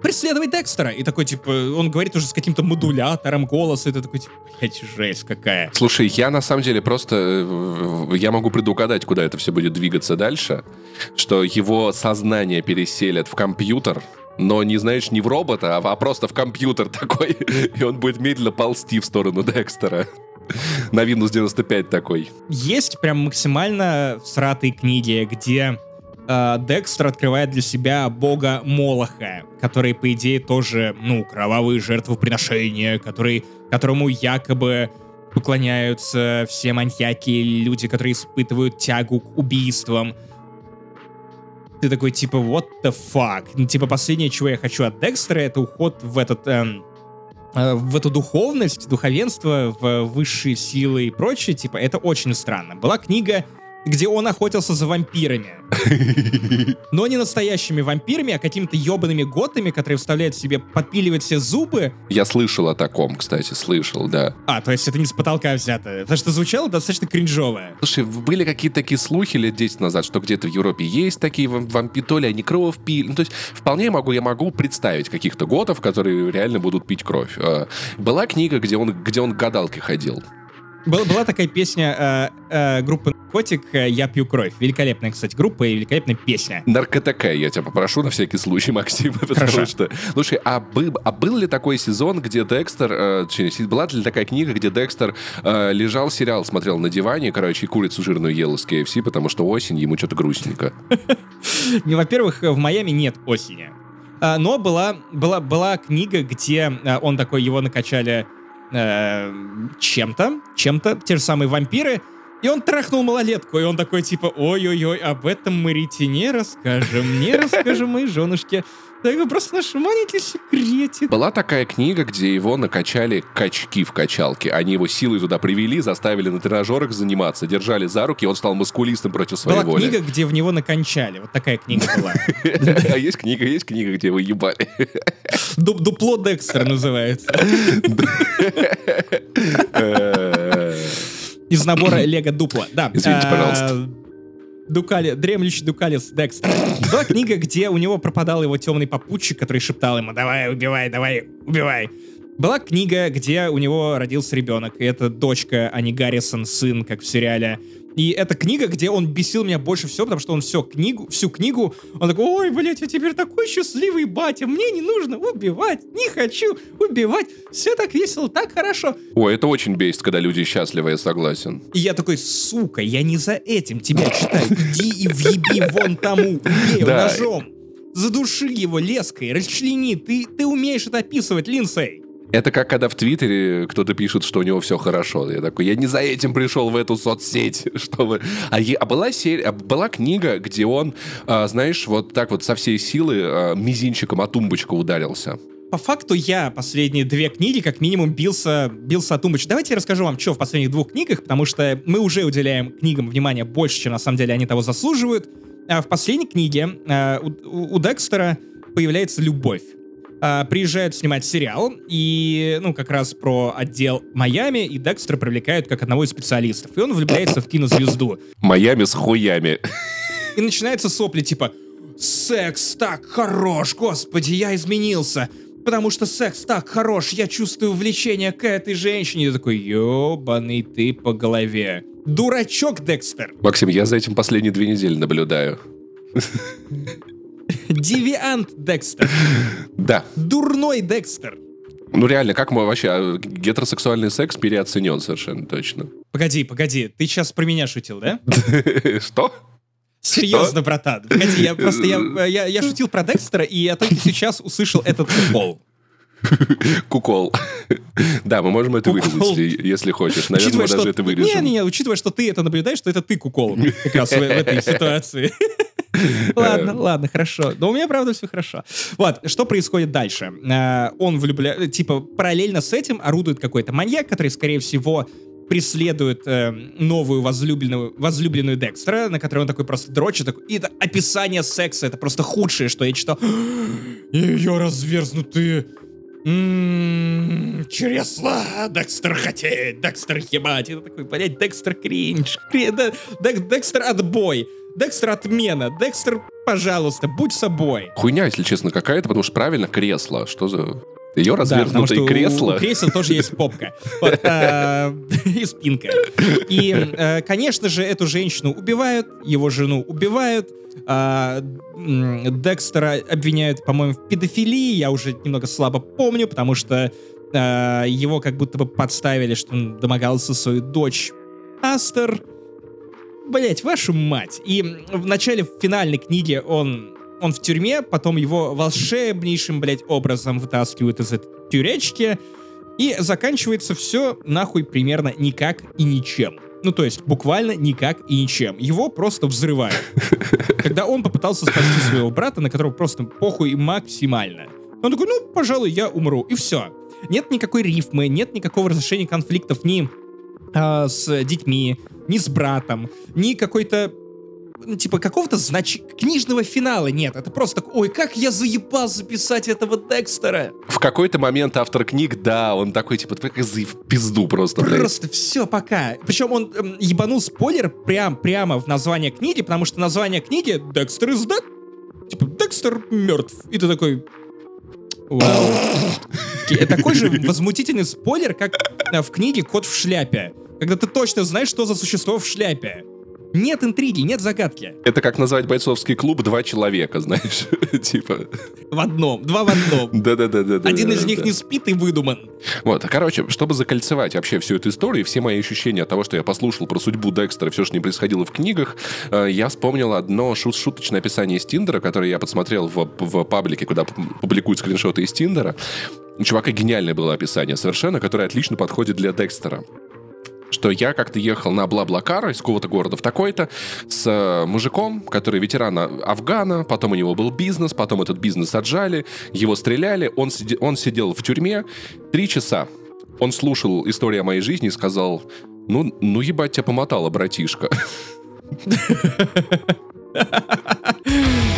преследовать Декстера. И такой, типа, он говорит уже с каким-то модулятором голоса, ты такой, типа, блядь, жесть какая. Слушай, я на самом деле просто... э, Я могу предугадать, куда это все будет двигаться дальше. Что его сознание переселят в компьютер, но не, знаешь, не в робота, а а просто в компьютер такой. И он будет медленно ползти в сторону Декстера. На Windows 95 такой. Есть прям максимально всратые книги, где э, Декстер открывает для себя бога Молоха, который, по идее, тоже, ну, кровавые жертвоприношения, который, которому якобы поклоняются все маньяки, люди, которые испытывают тягу к убийствам. Ты такой, типа, what the fuck? Ну, типа, последнее, чего я хочу от Декстера, это уход в этот... эм, э, в эту духовность, духовенство, в высшие силы и прочее, типа, это очень странно. Была книга, где он охотился за вампирами. Но не настоящими вампирами, а какими-то ебаными готами, которые вставляют себе, подпиливают все зубы. Я слышал о таком, кстати, слышал, да. А, то есть это не с потолка взято. Потому что звучало достаточно кринжово. Слушай, были какие-то такие слухи лет 10 назад, что где-то в Европе есть такие вам- вампиры, то ли они кровь пили. Ну, то есть вполне могу, я могу представить каких-то готов, которые реально будут пить кровь. Э, Была книга, где он, где он к гадалке ходил. Был- была такая песня э, э, группы Наркотик э, «Я пью кровь». Великолепная, кстати, группа и великолепная песня. Наркотека, я тебя попрошу на всякий случай, Максим, потому что... Слушай, а, бы- а был ли такой сезон, где Декстер... э, была ли такая книга, где Декстер э, лежал, сериал смотрел на диване, короче, и курицу жирную ел из KFC, потому что осень, ему что-то грустненько. Не, во-первых, в Майами нет осени. А, Но была, была, была книга, где а, он такой, его накачали э, чем-то, чем-то, те же самые вампиры, и он трахнул малолетку, и он такой, типа, ой-ой-ой, об этом мы Рите не расскажем, не расскажем моей женушке. Так просто наш маленький секретик. Была такая книга, где его накачали качки в качалке. Они его силой туда привели, заставили на тренажерах заниматься, держали за руки, он стал маскулистом против своей Была воли. книга, где в него накончали. Вот такая книга была. А есть книга, есть книга, где его ебали. Ду- Дупло Декстера называется. Из набора Лего Дупло. Да. Извините, А, пожалуйста. Дукали, дремлющий Дукалис Декстер. Была книга, где у него пропадал его темный попутчик, который шептал ему «давай, убивай, давай, убивай». Была книга, где у него родился ребенок, и это дочка, а не Гаррисон, сын, как в сериале. И это книга, где он бесил меня больше всего, потому что он все книгу, всю книгу, он такой, ой, блядь, я теперь такой счастливый батя, мне не нужно убивать, не хочу убивать, все так весело, так хорошо. Ой, это очень бесит, когда люди счастливы, я согласен. И я такой, сука, я не за этим тебя читаю. Иди и въеби вон тому, убей ножом. Задуши его леской, расчлени. Ты, ты умеешь это описывать, Линдсей. Это как когда в Твиттере кто-то пишет, что у него все хорошо. Я такой, я не за этим пришел в эту соцсеть, чтобы... А, е- а была серия, а была книга, где он, а, знаешь, вот так вот со всей силы а, мизинчиком о тумбочку ударился. По факту я последние две книги как минимум бился, бился о тумбочку. Давайте я расскажу вам, что в последних двух книгах, потому что мы уже уделяем книгам внимание больше, чем на самом деле они того заслуживают. А в последней книге а, у- у Декстера появляется любовь. А, приезжают снимать сериал, и, ну, как раз про отдел Майами, и Декстера привлекают как одного из специалистов. И он влюбляется в кинозвезду. Майами с хуями. И начинается сопли типа «Секс так хорош, господи, я изменился!» Потому что секс так хорош, я чувствую влечение к этой женщине. Я такой, ёбаный ты по голове. Дурачок, Декстер. Максим, я за этим последние две недели наблюдаю. Девиант, Декстер. Да. Дурной Декстер. Ну реально, как мы вообще... а, Гетеросексуальный секс переоценен совершенно точно. Погоди, погоди, ты сейчас про меня шутил, да? Что? Серьезно, братан. Погоди, я просто, я, шутил про Декстера, и я только сейчас услышал этот футбол. Кукол. Да, мы можем это вырезать, Кукол. если, хочешь. Наверное, мы даже это вырежем. Не-не-не, учитывая, что ты это наблюдаешь, что это ты кукол как раз в этой ситуации. Ладно, ладно, хорошо. Но у меня, правда, все хорошо. Вот, что происходит дальше? Э, Он влюбляет... Типа, параллельно с этим орудует какой-то маньяк, который, скорее всего, преследует э, новую возлюбленную, возлюбленную Декстера, на которой он такой просто дрочит. Такой, и это описание секса, это просто худшее, что я читал. Ее разверзнутые Ммм, чресла, Декстер хотеть, Декстер ебать. Это такой, блядь, Декстер кринж, кри- Де- Дек- Декстер отбой, Декстер отмена, Декстер, пожалуйста, будь собой. Хуйня, если честно, какая-то, потому что правильно кресло. Что за... Ее Да, развернутое у- кресло. У, кресел тоже есть попка. Вот, а, И спинка. И, э, конечно же, эту женщину убивают, его жену убивают, а, Декстера обвиняют, по-моему, в педофилии, я уже немного слабо помню, потому что а, его как будто бы подставили, что он домогался свою дочь Астер. Блять, вашу мать. И в начале в финальной книги он, он в тюрьме, потом его волшебнейшим, блять, образом вытаскивают из этой тюрячки, и заканчивается все нахуй примерно никак и ничем. Ну, то есть, буквально никак и ничем. Его просто взрывают. Когда он попытался спасти своего брата, на которого просто похуй максимально. Он такой, ну, пожалуй, я умру. И все. Нет никакой рифмы, нет никакого разрешения конфликтов ни а, с детьми, ни с братом, ни какой-то ну, типа какого-то знач... книжного финала нет. Это просто так, ой, как я заебал записать этого Декстера. В какой-то момент автор книг, да, он такой, типа, «Твой козы в пизду просто, блядь. Просто все, пока. Причем он эм, ебанул спойлер прям, прямо в название книги, потому что название книги Декстер is dead. Типа, Декстер мертв. И ты такой... Вау. Такой же возмутительный спойлер, как э, в книге «Кот в шляпе». Когда ты точно знаешь, что за существо в шляпе. Нет интриги, нет загадки. Это как назвать бойцовский клуб «Два человека», знаешь? Типа, В одном, два в одном. да-да-да-да. Один из них не спит и выдуман. Вот, короче, чтобы закольцевать вообще всю эту историю, все мои ощущения от того, что я послушал про судьбу Декстера, все, что не происходило в книгах, э, я вспомнил одно шут шуточное описание из Тиндера, которое я подсмотрел в, в паблике, куда публикуют скриншоты из Тиндера. У чувака гениальное было описание совершенно, которое отлично подходит для Декстера. Что я как-то ехал на Бла-Блакар из какого-то города в такой-то с э, мужиком, который ветеран Афгана, потом у него был бизнес, потом этот бизнес отжали, его стреляли, он, сиди, он сидел в тюрьме три часа. Он слушал историю о моей жизни и сказал, ну, ну ебать тебя помотало, братишка.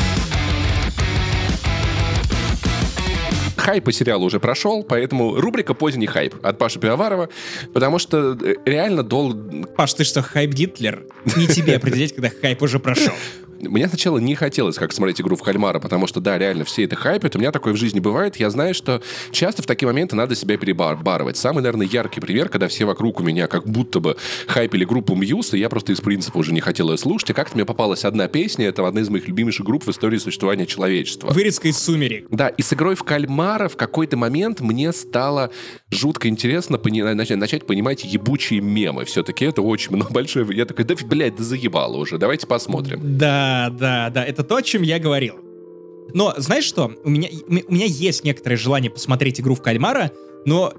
хайп по сериалу уже прошел, поэтому рубрика «Поздний хайп» от Паши Пивоварова, потому что э, реально дол... Паш, ты что, хайп Гитлер? Не тебе определять, когда хайп уже прошел. Мне сначала не хотелось как смотреть игру в кальмара, потому что, да, реально все это хайпят. У меня такое в жизни бывает. Я знаю, что часто в такие моменты надо себя перебарывать. Самый, наверное, яркий пример, когда все вокруг у меня как будто бы хайпили группу Muse, и я просто из принципа уже не хотел ее слушать. И как-то мне попалась одна песня, это одна из моих любимейших групп в истории существования человечества. Вырезка из «Сумерек». Да, и с игрой в кальмара в какой-то момент мне стало жутко интересно пони- начать, понимать ебучие мемы. Все-таки это очень много большое... Я такой, да, блядь, да заебало уже, давайте посмотрим. Да, да, да, это то, о чем я говорил. Но знаешь что? У меня, у меня есть некоторое желание посмотреть игру в кальмара, но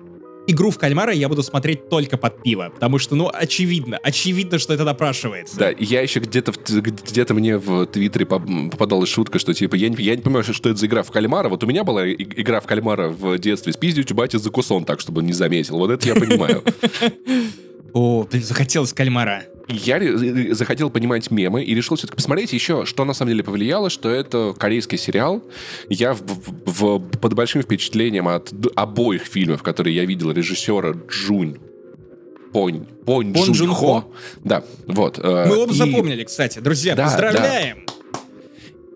игру в кальмара я буду смотреть только под пиво, потому что, ну, очевидно, очевидно, что это напрашивается. Да, я еще где-то где-то мне в Твиттере попадалась шутка, что типа я не, я не понимаю, что это за игра в кальмара. Вот у меня была игра в кальмара в детстве. Спиздить у бати за кусон так, чтобы он не заметил. Вот это я понимаю. О, блин, захотелось кальмара. Я захотел понимать мемы и решил все-таки посмотреть еще, что на самом деле повлияло, что это корейский сериал. Я в, в, под большим впечатлением от обоих фильмов, которые я видел режиссера Джунь Понь, Понь, Понь Джун Хо. Да, вот. Э, Мы оба и... запомнили, кстати. Друзья, да, поздравляем! Да.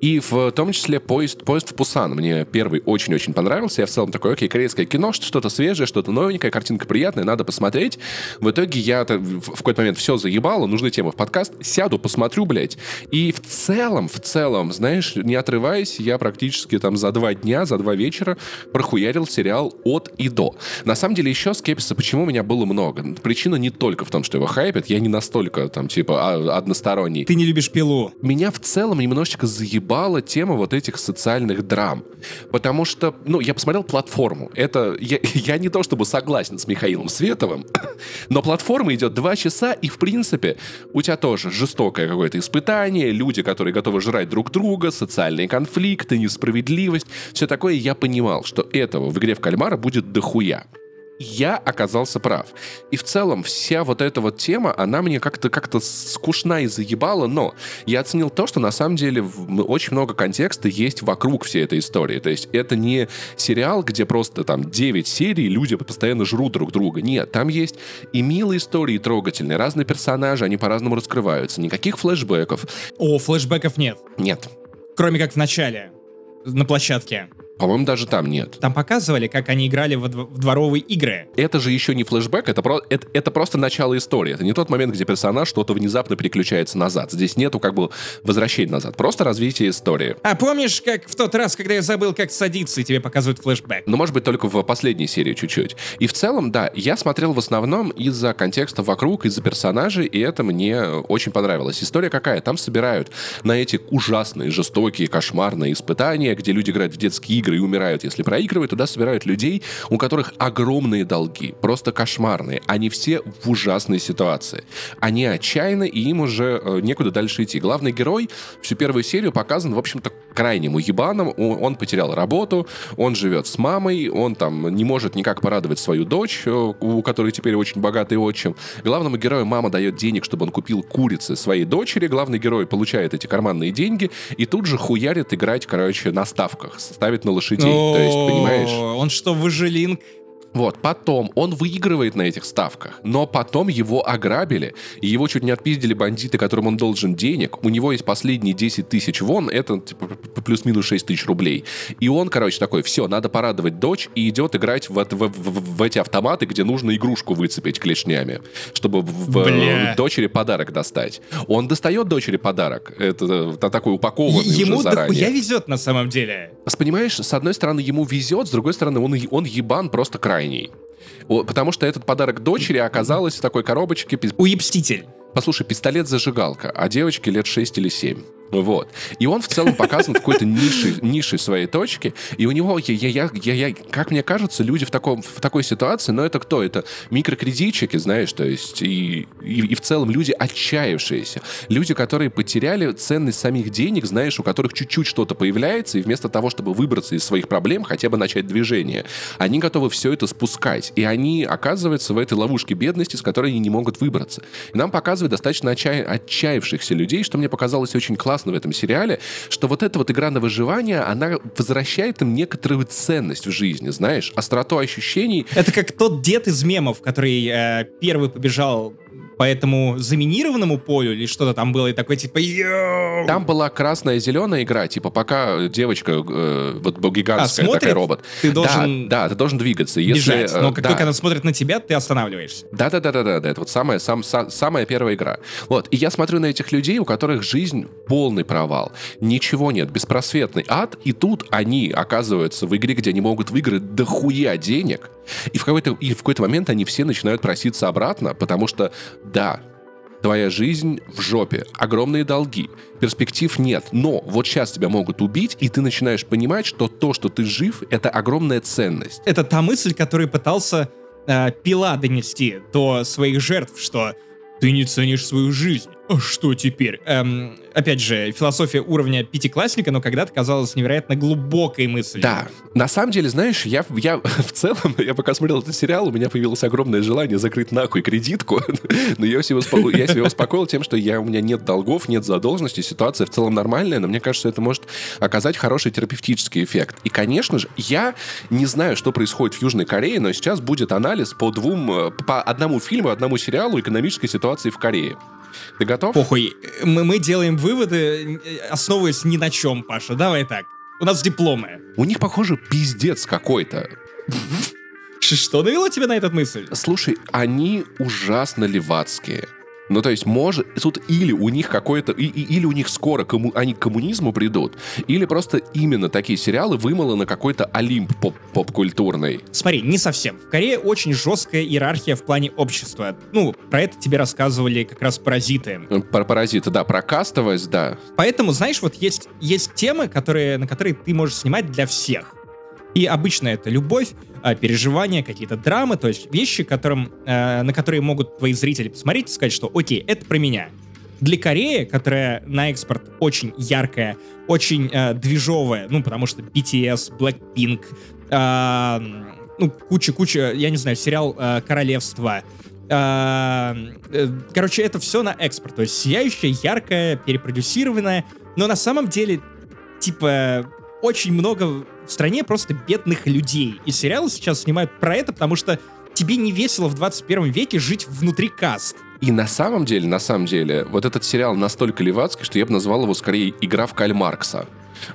И в том числе поезд, поезд в Пусан мне первый очень-очень понравился. Я в целом такой, окей, корейское кино, что-то свежее, что-то новенькое, картинка приятная, надо посмотреть. В итоге я в какой-то момент все заебало, нужны темы в подкаст, сяду, посмотрю, блядь. И в целом, в целом, знаешь, не отрываясь, я практически там за два дня, за два вечера прохуярил сериал от и до. На самом деле еще скепсиса, почему у меня было много. Причина не только в том, что его хайпят, я не настолько там типа а, односторонний. Ты не любишь пилу. Меня в целом немножечко заебало заебала тема вот этих социальных драм. Потому что, ну, я посмотрел платформу. Это, я, я не то чтобы согласен с Михаилом Световым, но платформа идет два часа, и, в принципе, у тебя тоже жестокое какое-то испытание, люди, которые готовы жрать друг друга, социальные конфликты, несправедливость, все такое. Я понимал, что этого в игре в кальмара будет дохуя я оказался прав. И в целом вся вот эта вот тема, она мне как-то как скучна и заебала, но я оценил то, что на самом деле очень много контекста есть вокруг всей этой истории. То есть это не сериал, где просто там 9 серий, люди постоянно жрут друг друга. Нет, там есть и милые истории, и трогательные, разные персонажи, они по-разному раскрываются, никаких флешбеков. О, флешбеков нет. Нет. Кроме как в начале, на площадке. По-моему, даже там нет. Там показывали, как они играли в, в дворовые игры. Это же еще не флешбэк, это, про, это, это просто начало истории. Это не тот момент, где персонаж что-то внезапно переключается назад. Здесь нету как бы возвращения назад. Просто развитие истории. А помнишь, как в тот раз, когда я забыл, как садиться, и тебе показывают флешбэк? Ну, может быть, только в последней серии чуть-чуть. И в целом, да, я смотрел в основном из-за контекста вокруг, из-за персонажей, и это мне очень понравилось. История какая? Там собирают на эти ужасные, жестокие, кошмарные испытания, где люди играют в детские игры, игры и умирают, если проигрывают, туда собирают людей, у которых огромные долги, просто кошмарные. Они все в ужасной ситуации. Они отчаянны, и им уже э, некуда дальше идти. Главный герой всю первую серию показан, в общем-то, крайним уебаном. Он потерял работу, он живет с мамой, он там не может никак порадовать свою дочь, э, у которой теперь очень богатый отчим. Главному герою мама дает денег, чтобы он купил курицы своей дочери. Главный герой получает эти карманные деньги и тут же хуярит играть, короче, на ставках. Ставит на лошадей. То есть, понимаешь? Он что, выжилинг? Вот, потом он выигрывает на этих ставках, но потом его ограбили, и его чуть не отпиздили бандиты, которым он должен денег. У него есть последние 10 тысяч вон, это типа, плюс-минус 6 тысяч рублей. И он, короче, такой, все, надо порадовать дочь, и идет играть в, в, в, в эти автоматы, где нужно игрушку выцепить клешнями, чтобы в, в дочери подарок достать. Он достает дочери подарок, это, это такой упакованный Ему уже заранее. Ему везет на самом деле. Понимаешь, с одной стороны ему везет, с другой стороны он, он ебан просто край крайний. Потому что этот подарок дочери оказалась в такой коробочке. Уебститель. Послушай, пистолет-зажигалка, а девочке лет 6 или 7. Вот. И он в целом показан в какой-то нише, нише своей точки. И у него, я, я, я, я, как мне кажется, люди в, таком, в такой ситуации, но это кто? Это микрокредитчики, знаешь, то есть и, и, и в целом люди отчаявшиеся. Люди, которые потеряли ценность самих денег, знаешь, у которых чуть-чуть что-то появляется, и вместо того, чтобы выбраться из своих проблем, хотя бы начать движение, они готовы все это спускать. И они оказываются в этой ловушке бедности, с которой они не могут выбраться. И нам показывают достаточно отчая... отчаявшихся людей, что мне показалось очень классно в этом сериале, что вот эта вот игра на выживание, она возвращает им некоторую ценность в жизни, знаешь, остроту ощущений. Это как тот дед из мемов, который э, первый побежал по этому заминированному полю или что-то там было, и такой типа Йоу! Там была красная зеленая игра, типа пока девочка, э, вот гигантская а, смотрит, такая робот. Ты должен да, да, ты должен двигаться. Если, Если, но как да. только она смотрит на тебя, ты останавливаешься. Да, да, да, да, да, да. Это вот самая, сам, са, самая первая игра. Вот. И я смотрю на этих людей, у которых жизнь полный провал. Ничего нет, беспросветный ад. И тут они оказываются в игре, где они могут выиграть дохуя денег. И в какой-то, и в какой-то момент они все начинают проситься обратно, потому что, да, твоя жизнь в жопе, огромные долги, перспектив нет, но вот сейчас тебя могут убить, и ты начинаешь понимать, что то, что ты жив, это огромная ценность. Это та мысль, которую пытался э, Пила донести до своих жертв, что ты не ценишь свою жизнь. Что теперь? Эм, опять же, философия уровня пятиклассника, но когда-то казалась невероятно глубокой мыслью. Да. На самом деле, знаешь, я, я в целом, я пока смотрел этот сериал, у меня появилось огромное желание закрыть нахуй кредитку, но я себя, успоко... я себя успокоил тем, что я, у меня нет долгов, нет задолженности, ситуация в целом нормальная, но мне кажется, это может оказать хороший терапевтический эффект. И, конечно же, я не знаю, что происходит в Южной Корее, но сейчас будет анализ по двум, э, по одному фильму, одному сериалу экономической ситуации в Корее. Ты готов? Похуй. Мы, мы делаем выводы, основываясь ни на чем, Паша. Давай так. У нас дипломы. У них, похоже, пиздец какой-то. Что навело тебя на этот мысль? Слушай, они ужасно левацкие. Ну, то есть, может, тут или у них какое-то, и, и, или у них скоро комму, они к коммунизму придут, или просто именно такие сериалы вымыло на какой-то олимп поп поп-культурный. Смотри, не совсем. В Корее очень жесткая иерархия в плане общества. Ну, про это тебе рассказывали как раз паразиты. Про паразиты, да, про кастовость, да. Поэтому, знаешь, вот есть, есть темы, которые, на которые ты можешь снимать для всех. И обычно это любовь, а, переживания, какие-то драмы, то есть вещи, которым, э, на которые могут твои зрители посмотреть и сказать, что окей, это про меня. Для Кореи, которая на экспорт очень яркая, очень э, движовая, ну, потому что BTS, Blackpink, э, ну, куча-куча, я не знаю, сериал э, «Королевство», э, э, короче, это все на экспорт, то есть сияющая, яркая, перепродюсированная, но на самом деле, типа, очень много в стране просто бедных людей. И сериалы сейчас снимают про это, потому что тебе не весело в 21 веке жить внутри каст. И на самом деле, на самом деле, вот этот сериал настолько левацкий, что я бы назвал его скорее «Игра в Каль Маркса».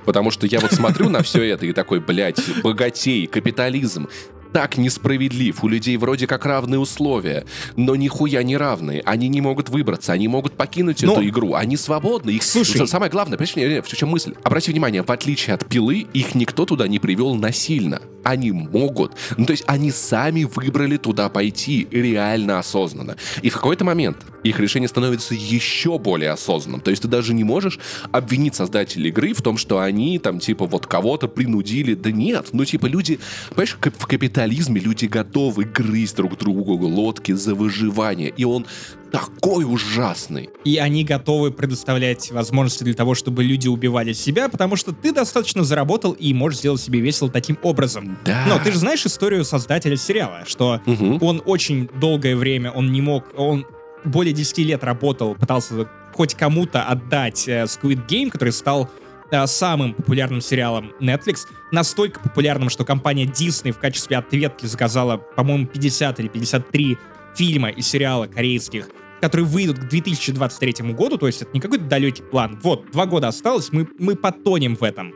Потому что я вот смотрю на все это и такой, блядь, богатей, капитализм, так несправедлив. У людей вроде как равные условия, но нихуя не равные. Они не могут выбраться, они могут покинуть Но- эту игру. Они свободны. Их... Слушай. Самое главное, понимаешь, в чем мысль? Обрати внимание, в отличие от пилы, их никто туда не привел насильно. Они могут. Ну, то есть они сами выбрали туда пойти реально осознанно. И в какой-то момент их решение становится еще более осознанным. То есть ты даже не можешь обвинить создателей игры в том, что они там типа вот кого-то принудили. Да нет, ну типа люди, понимаешь, в капитализме люди готовы грызть друг другу лодки за выживание. И он такой ужасный. И они готовы предоставлять возможности для того, чтобы люди убивали себя, потому что ты достаточно заработал и можешь сделать себе весело таким образом. Да. Но ты же знаешь историю создателя сериала, что Мгм. он очень долгое время, он не мог, он более 10 лет работал, пытался хоть кому-то отдать э, Squid Game, который стал э, самым популярным сериалом Netflix, настолько популярным, что компания Disney в качестве ответки заказала, по-моему, 50 или 53 фильма и сериала корейских, которые выйдут к 2023 году, то есть это не какой-то далекий план. Вот, два года осталось, мы, мы потонем в этом.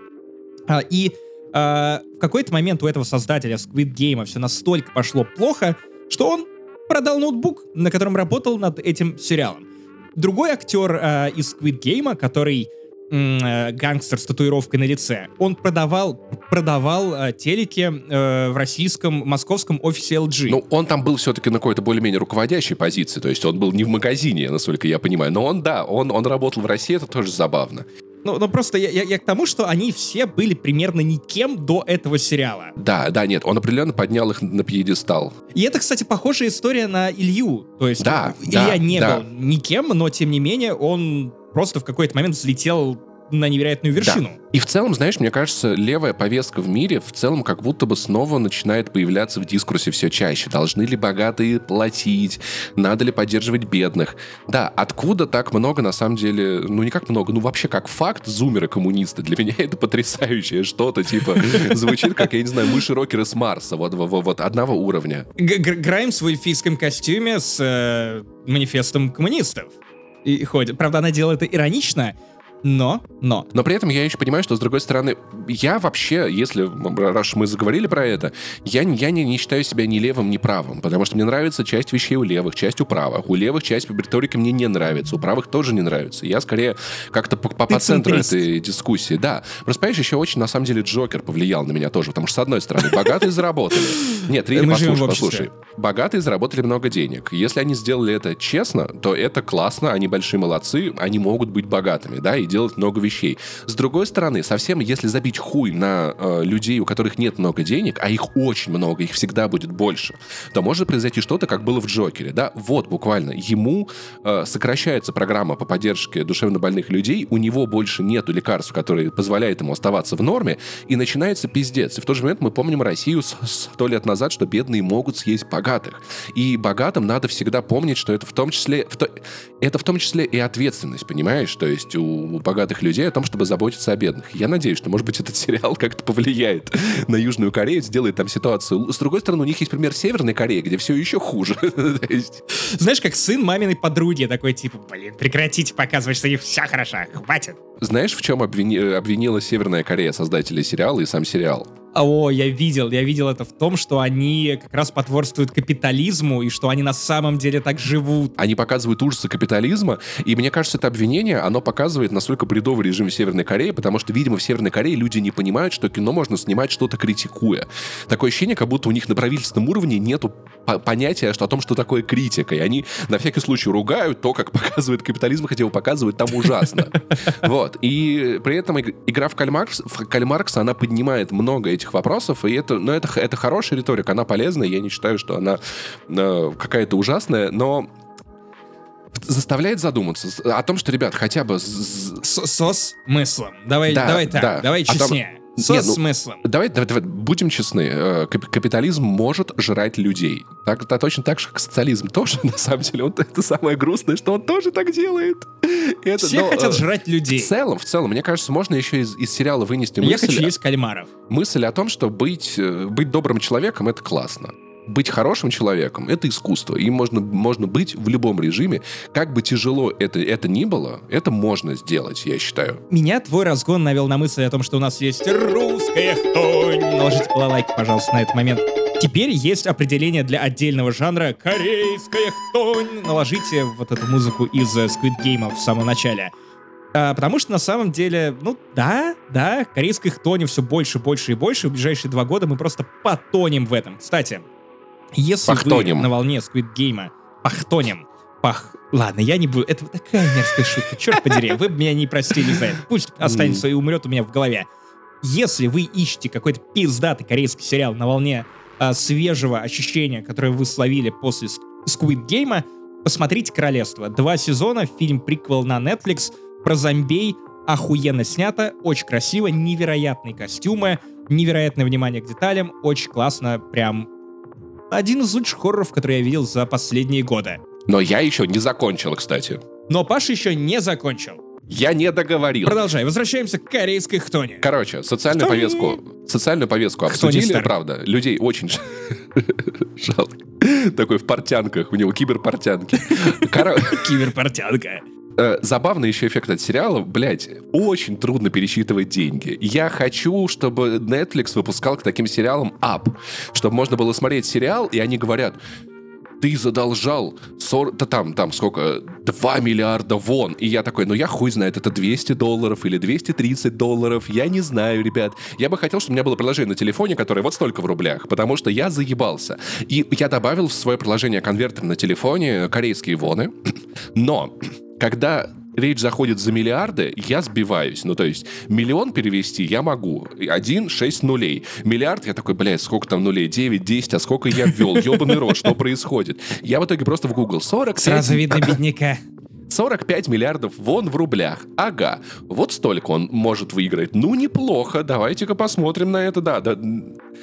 А, и а, в какой-то момент у этого создателя Squid Game все настолько пошло плохо, что он продал ноутбук, на котором работал над этим сериалом. Другой актер а, из Squid Game, который гангстер с татуировкой на лице, он продавал, продавал а, телеки э, в российском московском офисе LG. Ну, он там был все-таки на какой-то более-менее руководящей позиции, то есть он был не в магазине, насколько я понимаю, но он, да, он, он работал в России, это тоже забавно. Ну, ну просто я, я, я к тому, что они все были примерно никем до этого сериала. Да, да, нет, он определенно поднял их на пьедестал. И это, кстати, похожая история на Илью. То есть Да, Илья да, не да. был никем, но тем не менее он просто в какой-то момент взлетел на невероятную вершину. Да. И в целом, знаешь, мне кажется, левая повестка в мире в целом как будто бы снова начинает появляться в дискурсе все чаще. Должны ли богатые платить? Надо ли поддерживать бедных? Да, откуда так много, на самом деле, ну не как много, ну вообще как факт, зумеры-коммунисты. Для меня это потрясающее что-то, типа, звучит как, я не знаю, мыши-рокеры с Марса, вот, вот, вот одного уровня. Г- Гр- Граймс в эльфийском костюме с э, манифестом коммунистов. И ходит. Правда, она делает это иронично, но, но. Но при этом я еще понимаю, что, с другой стороны, я вообще, если, раз мы заговорили про это, я, не- я не, не считаю себя ни левым, ни правым, потому что мне нравится часть вещей у левых, часть у правых. У левых часть риторики мне не нравится, у правых тоже не нравится. Я скорее как-то по, по, по центру этой дискуссии. Да. Просто, понимаешь, еще очень, на самом деле, Джокер повлиял на меня тоже, потому что, с одной стороны, богатые заработали. Нет, Рили, послушай, послушай. Богатые заработали много денег. Если они сделали это честно, то это классно, они большие молодцы, они могут быть богатыми, да, и делать много вещей. С другой стороны, совсем если забить хуй на э, людей, у которых нет много денег, а их очень много, их всегда будет больше, то может произойти что-то, как было в Джокере, да, вот буквально, ему э, сокращается программа по поддержке душевно больных людей, у него больше нету лекарств, которые позволяют ему оставаться в норме, и начинается пиздец. И в тот же момент мы помним Россию сто лет назад, что бедные могут съесть богатых. И богатым надо всегда помнить, что это в том числе, в то- это в том числе и ответственность, понимаешь? То есть у богатых людей о том, чтобы заботиться о бедных. Я надеюсь, что, может быть, этот сериал как-то повлияет на Южную Корею, сделает там ситуацию. С другой стороны, у них есть пример Северной Кореи, где все еще хуже. Знаешь, как сын маминой подруги такой, типа, блин, прекратите показывать, что них вся хороша, хватит. Знаешь, в чем обвини- обвинила Северная Корея создателей сериала и сам сериал? О, я видел, я видел это в том, что они как раз потворствуют капитализму и что они на самом деле так живут. Они показывают ужасы капитализма, и мне кажется, это обвинение, оно показывает, насколько бредовый режим Северной Корее, потому что, видимо, в Северной Корее люди не понимают, что кино можно снимать что-то критикуя. Такое ощущение, как будто у них на правительственном уровне нету по- понятия что, о том, что такое критика, и они на всякий случай ругают то, как показывает капитализм, хотя его показывают там ужасно. Вот. И при этом иг- игра в Кальмаркс, в Кальмаркса, она поднимает много этих вопросов, и это, ну, это, это хорошая риторика, она полезная, я не считаю, что она э, какая-то ужасная, но заставляет задуматься о том, что, ребят, хотя бы... С- со смыслом. Давай, Да, давай так, да. давай А честнее. Со Нет, ну, смыслом. Давай, давай, давай, будем честны, э, кап- капитализм может жрать людей. Так, это точно так же, как социализм тоже, на самом деле. Вот это самое грустное, что он тоже так делает. И это, Все но, хотят э, жрать людей. В целом, в целом, мне кажется, можно еще из, из сериала вынести Я мысль, хочу есть кальмаров. мысль о том, что быть, э, быть добрым человеком — это классно. Быть хорошим человеком — это искусство. Им можно, можно быть в любом режиме. Как бы тяжело это, это ни было, это можно сделать, я считаю. Меня твой разгон навел на мысль о том, что у нас есть русская хтонь. Наложите лайк, пожалуйста, на этот момент. Теперь есть определение для отдельного жанра корейская хтонь. Наложите вот эту музыку из Squid Game в самом начале. А, потому что на самом деле, ну да, да, корейской хтони все больше, больше и больше. В ближайшие два года мы просто потонем в этом. Кстати, если Пахтонем. вы на волне Squid Game пахтонем, пах... Ладно, я не буду... Это такая мерзкая шутка, черт подери. Вы бы меня не простили за это. Пусть останется и умрет у меня в голове. Если вы ищете какой-то пиздатый корейский сериал на волне а, свежего ощущения, которое вы словили после Squid Game, посмотрите «Королевство». Два сезона, фильм-приквел на Netflix про зомбей, охуенно снято, очень красиво, невероятные костюмы, невероятное внимание к деталям, очень классно, прям один из лучших хорроров, которые я видел за последние годы. Но я еще не закончил, кстати. Но Паша еще не закончил. Я не договорил. Продолжай, возвращаемся к корейской хтоне. Короче, социальную Что повестку, социальную повестку Кто не обсудили, старый? правда. Людей очень жалко. Такой в портянках, у него киберпортянки. Киберпортянка. Э, Забавный еще эффект от сериала, блядь, очень трудно пересчитывать деньги. Я хочу, чтобы Netflix выпускал к таким сериалам ап, чтобы можно было смотреть сериал, и они говорят, ты задолжал 40, да там, там сколько, 2 миллиарда вон. И я такой, ну я хуй знает, это 200 долларов или 230 долларов, я не знаю, ребят. Я бы хотел, чтобы у меня было приложение на телефоне, которое вот столько в рублях, потому что я заебался. И я добавил в свое приложение конвертер на телефоне корейские воны, но когда речь заходит за миллиарды, я сбиваюсь. Ну, то есть, миллион перевести я могу. Один, шесть нулей. Миллиард, я такой, блядь, сколько там нулей? 9, 10, а сколько я ввел? Ебаный рот, что происходит? Я в итоге просто в Google 40. Сразу видно бедняка. 45 миллиардов вон в рублях. Ага, вот столько он может выиграть. Ну, неплохо, давайте-ка посмотрим на это, да, да.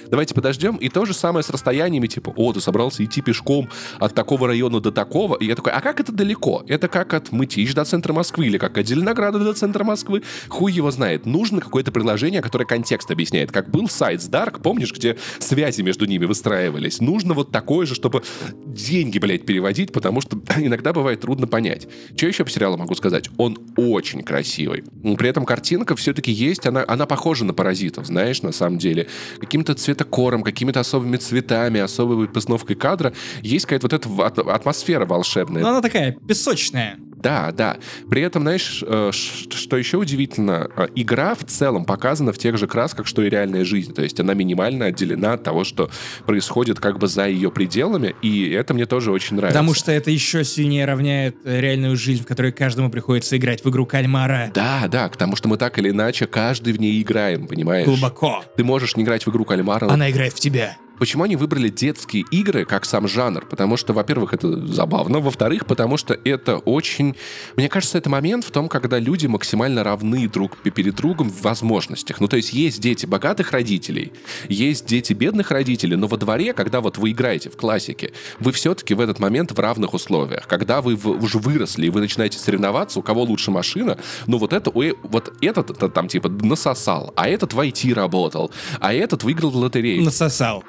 Давайте подождем. И то же самое с расстояниями, типа, о, ты собрался идти пешком от такого района до такого. И я такой, а как это далеко? Это как от Мытищ до центра Москвы или как от Зеленограда до центра Москвы? Хуй его знает. Нужно какое-то приложение, которое контекст объясняет. Как был сайт с Dark, помнишь, где связи между ними выстраивались? Нужно вот такое же, чтобы деньги, блядь, переводить, потому что иногда бывает трудно понять. Что еще по сериалу могу сказать? Он очень красивый. При этом картинка все-таки есть, она, она похожа на паразитов, знаешь, на самом деле. Каким-то цветокором, какими-то особыми цветами, особой постановкой кадра. Есть какая-то вот эта атмосфера волшебная. Ну, она такая песочная. Да, да. При этом, знаешь, э, что еще удивительно, э, игра в целом показана в тех же красках, что и реальная жизнь. То есть она минимально отделена от того, что происходит как бы за ее пределами, и это мне тоже очень нравится. Потому что это еще сильнее равняет э, реальную жизнь, в которой каждому приходится играть в игру кальмара. Да, да, потому что мы так или иначе каждый в ней играем, понимаешь? Глубоко. Ты можешь не играть в игру кальмара. Она играет в тебя. Почему они выбрали детские игры как сам жанр? Потому что, во-первых, это забавно, во-вторых, потому что это очень... Мне кажется, это момент в том, когда люди максимально равны друг перед другом в возможностях. Ну, то есть есть дети богатых родителей, есть дети бедных родителей, но во дворе, когда вот вы играете в классике, вы все-таки в этот момент в равных условиях. Когда вы уже выросли и вы начинаете соревноваться, у кого лучше машина, ну вот это, вот этот там типа насосал, а этот в IT работал, а этот выиграл в лотерею. Насосал.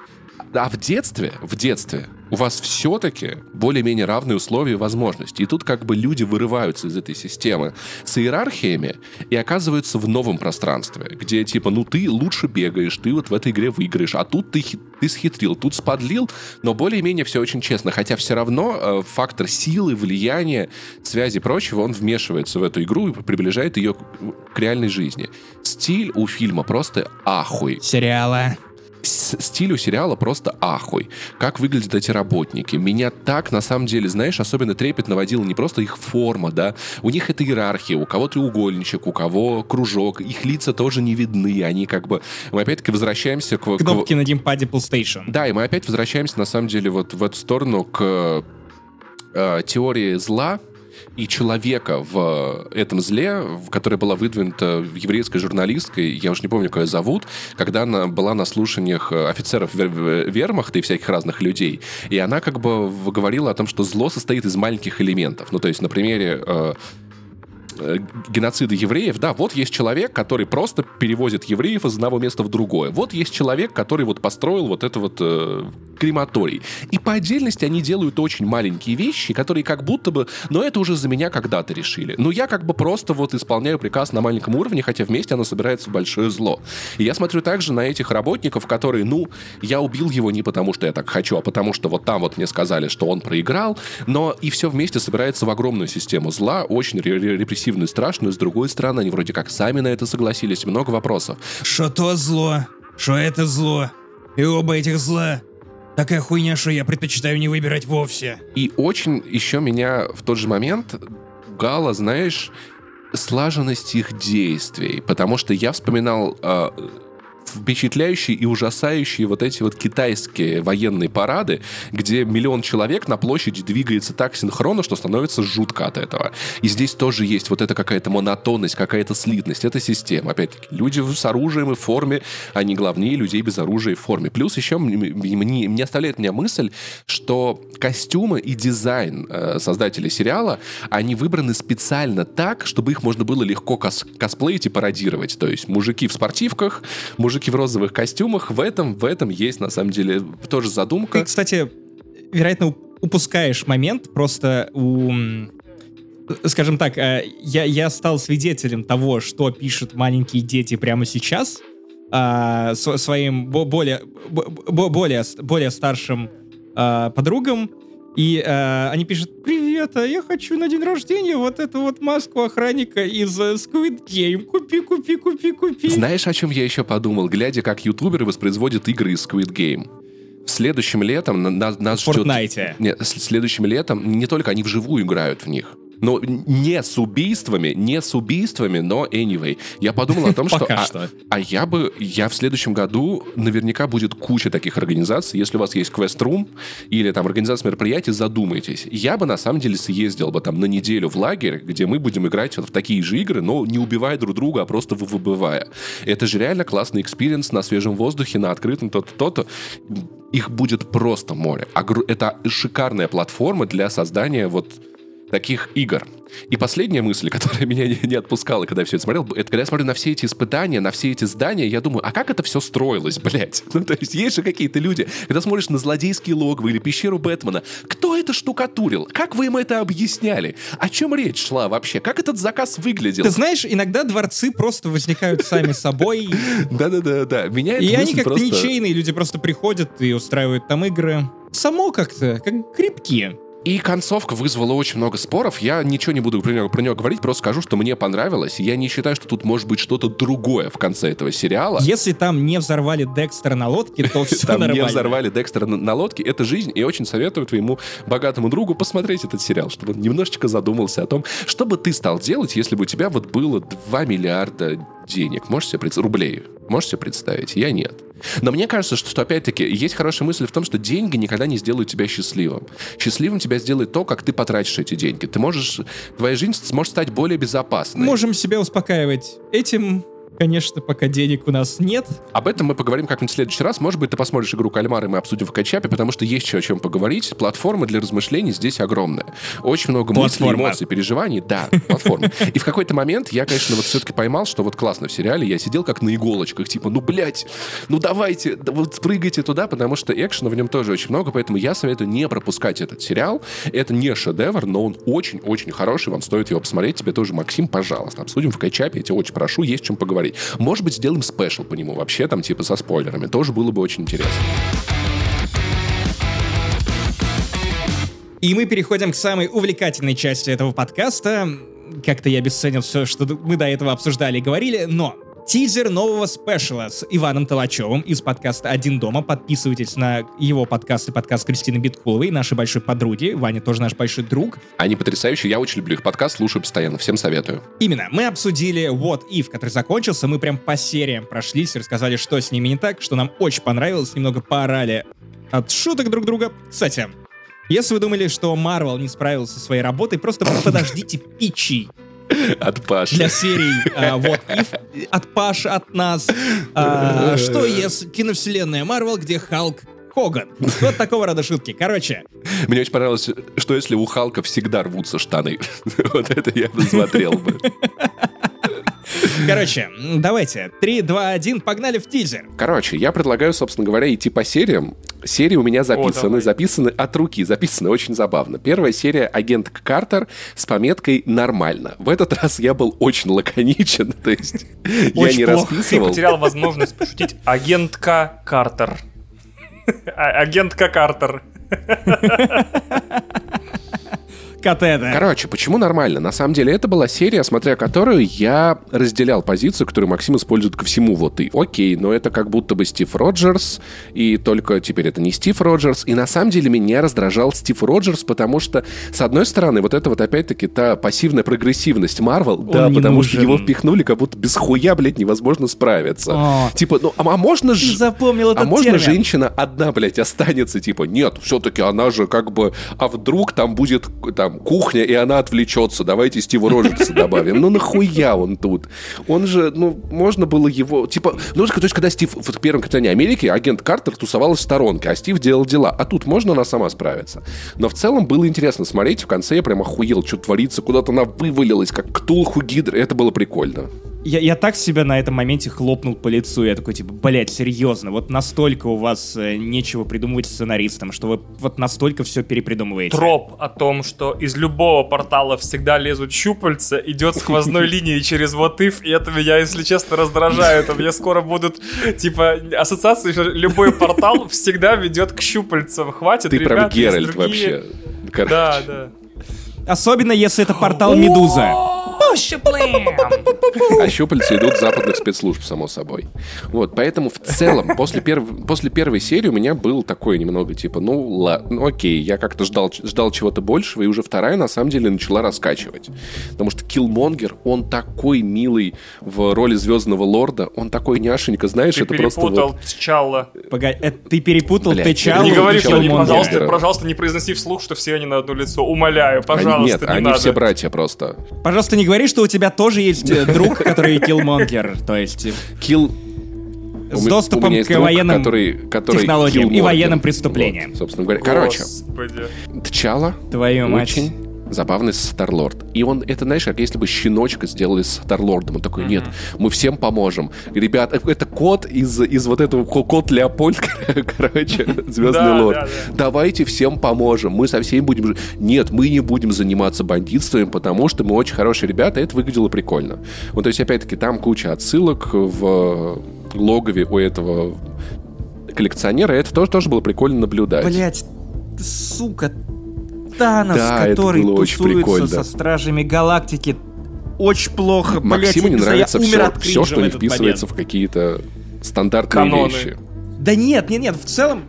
А в детстве, в детстве у вас все-таки более-менее равные условия и возможности. И тут как бы люди вырываются из этой системы с иерархиями и оказываются в новом пространстве, где типа, ну ты лучше бегаешь, ты вот в этой игре выиграешь, а тут ты, ты схитрил, тут сподлил, но более-менее все очень честно. Хотя все равно э, фактор силы, влияния, связи и прочего, он вмешивается в эту игру и приближает ее к, к реальной жизни. Стиль у фильма просто ахуй. Сериала стилю сериала просто ахуй. Как выглядят эти работники. Меня так, на самом деле, знаешь, особенно трепет наводила не просто их форма, да, у них это иерархия, у кого треугольничек, у кого кружок, их лица тоже не видны, они как бы... Мы опять-таки возвращаемся к... Кнопки к... на геймпаде PlayStation. Да, и мы опять возвращаемся, на самом деле, вот в эту сторону к э, теории зла, и человека в этом зле, которая была выдвинута еврейской журналисткой, я уж не помню, как ее зовут, когда она была на слушаниях офицеров вермахта и всяких разных людей, и она как бы говорила о том, что зло состоит из маленьких элементов. Ну, то есть на примере э, Э, геноцида евреев, да, вот есть человек, который просто перевозит евреев из одного места в другое. Вот есть человек, который вот построил вот это вот э, крематорий. И по отдельности они делают очень маленькие вещи, которые как будто бы, но это уже за меня когда-то решили. Но я как бы просто вот исполняю приказ на маленьком уровне, хотя вместе оно собирается в большое зло. И я смотрю также на этих работников, которые, ну, я убил его не потому, что я так хочу, а потому что вот там вот мне сказали, что он проиграл, но и все вместе собирается в огромную систему зла, очень репрессивную агрессивную, страшную, с другой стороны, они вроде как сами на это согласились, много вопросов. Что то зло, что это зло, и оба этих зла Такая хуйня, что я предпочитаю не выбирать вовсе. И очень еще меня в тот же момент Гала, знаешь, слаженность их действий. Потому что я вспоминал э, впечатляющие и ужасающие вот эти вот китайские военные парады, где миллион человек на площади двигается так синхронно, что становится жутко от этого. И здесь тоже есть вот эта какая-то монотонность, какая-то слитность. Это система. Опять-таки, люди с оружием и в форме, они главнее людей без оружия и в форме. Плюс еще мне, мне, мне оставляет меня мысль, что костюмы и дизайн э, создателей сериала, они выбраны специально так, чтобы их можно было легко кос косплеить и пародировать. То есть мужики в спортивках, мужики мужики в розовых костюмах. В этом, в этом есть, на самом деле, тоже задумка. Ты, кстати, вероятно, упускаешь момент просто у скажем так, э, я, я стал свидетелем того, что пишут маленькие дети прямо сейчас а, своим более, более, более старшим а, подругам, и э, они пишут, привет, а я хочу на день рождения вот эту вот маску охранника из э, Squid Game. Купи, купи, купи, купи. Знаешь, о чем я еще подумал, глядя, как ютуберы воспроизводят игры из Squid Game? Следующим летом на, нас ждет... Fortnite. Нет, следующим летом не только они вживую играют в них, Ну, не с убийствами, не с убийствами, но anyway. Я подумал о том, что... Пока а, что. а я бы... Я в следующем году... Наверняка будет куча таких организаций. Если у вас есть Room или там организация мероприятий, задумайтесь. Я бы на самом деле съездил бы там на неделю в лагерь, где мы будем играть вот в такие же игры, но не убивая друг друга, а просто выбывая. Это же реально классный experience на свежем воздухе, на открытом то-то, то-то. Их будет просто море. Это шикарная платформа для создания вот таких игр. И последняя мысль, которая меня не, не отпускала, когда я все это смотрел, это когда я смотрю на все эти испытания, на все эти здания, я думаю, а как это все строилось, блядь? Ну, то есть есть же какие-то люди, когда смотришь на злодейские логово или пещеру Бэтмена, кто это штукатурил? Как вы им это объясняли? О чем речь шла вообще? Как этот заказ выглядел? Ты знаешь, иногда дворцы просто возникают сами собой. Да-да-да-да. Меня И они как-то ничейные, люди просто приходят и устраивают там игры. Само как-то, как крепки. И концовка вызвала очень много споров. Я ничего не буду про нее, про нее говорить, просто скажу, что мне понравилось. Я не считаю, что тут может быть что-то другое в конце этого сериала. Если там не взорвали Декстера на лодке, то все Там нормально. не взорвали Декстера на, на лодке. Это жизнь, и очень советую твоему богатому другу посмотреть этот сериал, чтобы он немножечко задумался о том, что бы ты стал делать, если бы у тебя вот было 2 миллиарда денег. Можешь себе представить? Рублей. Можешь себе представить? Я нет. Но мне кажется, что, что опять-таки есть хорошая мысль в том, что деньги никогда не сделают тебя счастливым. Счастливым тебя сделает то, как ты потратишь эти деньги. Ты можешь, твоя жизнь сможет стать более безопасной. Можем себя успокаивать этим. Конечно, пока денег у нас нет. Об этом мы поговорим как-нибудь в следующий раз. Может быть, ты посмотришь игру «Кальмар», и мы обсудим в качапе, потому что есть еще о чем поговорить. Платформа для размышлений здесь огромная. Очень много мыслей, эмоций, переживаний. Да, платформа. И в какой-то момент я, конечно, вот все-таки поймал, что вот классно в сериале. Я сидел как на иголочках, типа, ну, блядь, ну, давайте, да вот прыгайте туда, потому что экшена в нем тоже очень много, поэтому я советую не пропускать этот сериал. Это не шедевр, но он очень-очень хороший, вам стоит его посмотреть. Тебе тоже, Максим, пожалуйста, обсудим в качапе, я тебя очень прошу, есть чем поговорить. Может быть, сделаем спешл по нему вообще, там, типа, со спойлерами. Тоже было бы очень интересно. И мы переходим к самой увлекательной части этого подкаста. Как-то я обесценил все, что мы до этого обсуждали и говорили, но тизер нового спешала с Иваном Толачевым из подкаста «Один дома». Подписывайтесь на его подкаст и подкаст Кристины Биткуловой, нашей большой подруги. Ваня тоже наш большой друг. Они потрясающие, я очень люблю их подкаст, слушаю постоянно, всем советую. Именно, мы обсудили What If, который закончился, мы прям по сериям прошлись и рассказали, что с ними не так, что нам очень понравилось, немного поорали от шуток друг друга. Кстати, если вы думали, что Марвел не справился со своей работой, просто подождите пичи От Паши. для серий а, If от Паши, от нас. А, Что если киновселенная Марвел, где Халк Хоган. Вот такого рода шутки. Короче, Мне очень понравилось, что если у Халка всегда рвутся штаны. Вот это я бы смотрел бы. Короче, давайте. 3, 2, 1, погнали в тизер. Короче, я предлагаю, собственно говоря, идти по сериям. Серии у меня записаны, давай. записаны от руки, записаны очень забавно. Первая серия «Агент Картер» с пометкой «Нормально». В этот раз я был очень лаконичен, то есть я не плохо. Ты расписывал. потерял возможность пошутить. Агентка Картер. Агентка Картер. Катеда. Короче, почему нормально? На самом деле, это была серия, смотря которую я разделял позицию, которую Максим использует ко всему. Вот и окей, но это как будто бы Стив Роджерс, и только теперь это не Стив Роджерс. И на самом деле меня раздражал Стив Роджерс, потому что, с одной стороны, вот это вот опять-таки та пассивная прогрессивность Марвел, да, потому что нужен. его впихнули, как будто без хуя, блядь, невозможно справиться. О. Типа, ну, а, а можно Ты ж... запомнил этот А можно термин. женщина одна, блядь, останется, типа, нет, все-таки она же как бы, а вдруг там будет там кухня, и она отвлечется, давайте Стива Роджерса добавим. Ну нахуя он тут? Он же, ну, можно было его, типа, ну, то есть, когда Стив в первом Капитане Америки, агент Картер тусовалась в сторонке, а Стив делал дела. А тут можно она сама справиться. Но в целом было интересно смотреть, в конце я прям охуел, что творится, куда-то она вывалилась, как Ктулху Гидра, это было прикольно. Я, я так себя на этом моменте хлопнул по лицу. Я такой, типа, блядь, серьезно, вот настолько у вас э, нечего придумывать сценаристам, что вы вот настолько все перепридумываете. Троп о том, что из любого портала всегда лезут щупальца, идет сквозной линией через вот if, и это меня, если честно, раздражает. У меня скоро будут, типа, ассоциации, что любой портал всегда ведет к щупальцам. Хватит, Ты прям Геральт вообще. Короче. Да, да. Особенно, если это портал Медуза. Щуплем! А щупальца идут западных спецслужб, само собой. Вот, поэтому в целом, после, перв... после первой серии у меня был такой немного, типа, ну, ла... ну окей, я как-то ждал, ждал чего-то большего, и уже вторая, на самом деле, начала раскачивать. Потому что Киллмонгер, он такой милый в роли Звездного Лорда, он такой няшенька, знаешь, Ты это просто перепутал вот... Тчалла. Погоди, это ты перепутал Блядь, Тычалу Не говори, что они, пожалуйста, пожалуйста, не произноси вслух, что все они на одно лицо. Умоляю, Они- пожалуйста, Нет, не они надо. все братья просто. Пожалуйста, не говори, что у тебя тоже есть э, друг, который Киллмонгер. То есть э, Килл... с доступом меня есть к друг, военным который, который технологиям и военным преступлениям. Вот, собственно говоря. Короче, Господи. Тчала Твою мать. очень забавный Старлорд. И он, это, знаешь, как если бы щеночка сделали с Старлордом. Он такой, нет, мы всем поможем. Ребят, э, это кот из, из вот этого, ко- кот Леопольд, короче, Звездный Да, Лорд. да, да. Давайте всем поможем. Мы со всеми будем... Нет, мы не будем заниматься бандитством, потому что мы очень хорошие ребята, и это выглядело прикольно. Вот, то есть, опять-таки, там куча отсылок в логове у этого коллекционера, и это тоже, тоже было прикольно наблюдать. Блять, сука, Танос, Да, который тусуется со Стражами Галактики, очень плохо. Максиму я не я нравится все, все, что не вписывается момент. в какие-то стандартные Каноны. вещи. Да нет, нет, нет, в целом,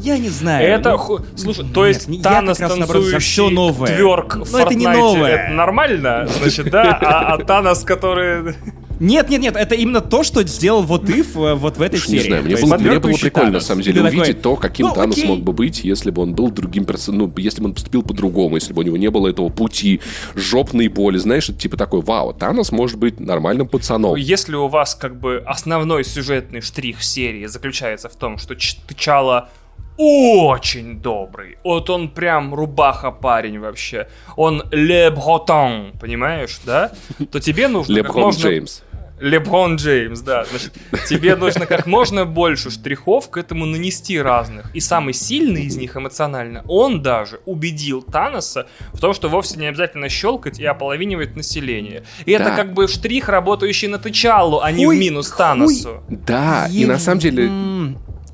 я не знаю. Это, ну, слушай, то нет, есть я Танос всё танцующий новое. тверк Но в это не новое. это нормально, значит, да? А, а Танос, который... Нет, нет, нет, это именно то, что сделал вот Ив вот в этой Уж серии. не знаю, мне То было, мне было прикольно, на самом деле, ты такой, увидеть то, каким ну, Танос окей. мог бы быть, если бы он был другим персонажем, ну, если бы он поступил по-другому, если бы у него не было этого пути, жопной боли, знаешь, это типа такой, вау, Танос может быть нормальным пацаном. Если у вас как бы основной сюжетный штрих серии заключается в том, что Ч- Тчала очень добрый. Вот он прям рубаха парень вообще. Он Ле Бретон, понимаешь, да? То тебе нужно как Леброн можно... Джеймс. Леброн Джеймс, да. Значит, тебе нужно как можно больше штрихов к этому нанести разных. И самый сильный из них эмоционально, он даже убедил Таноса в том, что вовсе не обязательно щелкать и ополовинивать население. И это Да. как бы штрих, работающий на Тычалу, а не в Хуй- минус хуй- Таносу. Да, и на самом деле...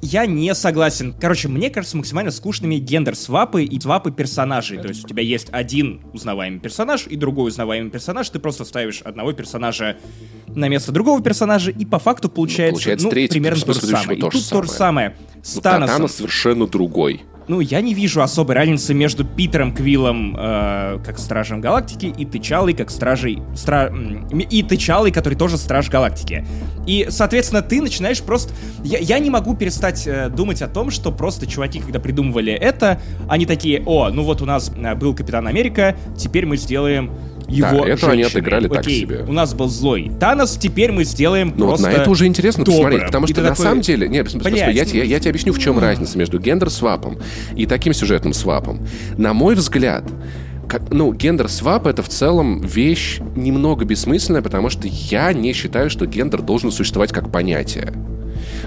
Я не согласен. Короче, мне кажется максимально скучными гендер-свапы и свапы персонажей. То есть у тебя есть один узнаваемый персонаж и другой узнаваемый персонаж. Ты просто ставишь одного персонажа на место другого персонажа, и по факту получается, получается ну, третий, примерно то же самое. И тут то же самое. С Ну, Та- Таносом. Танос совершенно другой. Ну, я не вижу особой разницы между Питером Квиллом э, как Стражем Галактики и Тычалой как Стражей... Стра... И Тычалой, который тоже Страж Галактики. И, соответственно, ты начинаешь просто... Я, я не могу перестать э, думать о том, что просто чуваки, когда придумывали это, они такие, о, ну вот у нас э, был Капитан Америка, теперь мы сделаем его это они женщиной. отыграли так Окей, себе. у нас был злой Танос, теперь мы сделаем Ну вот просто... на это уже интересно добрым. посмотреть, потому что на такой, самом деле... Нет, блядь, я, тебе- ну- я тебе объясню, в чем разница между gender swap ом и таким сюжетным swap ом. На мой взгляд, как- ну, gender swap — это в целом вещь немного бессмысленная, потому что я не считаю, что гендер должен существовать как понятие.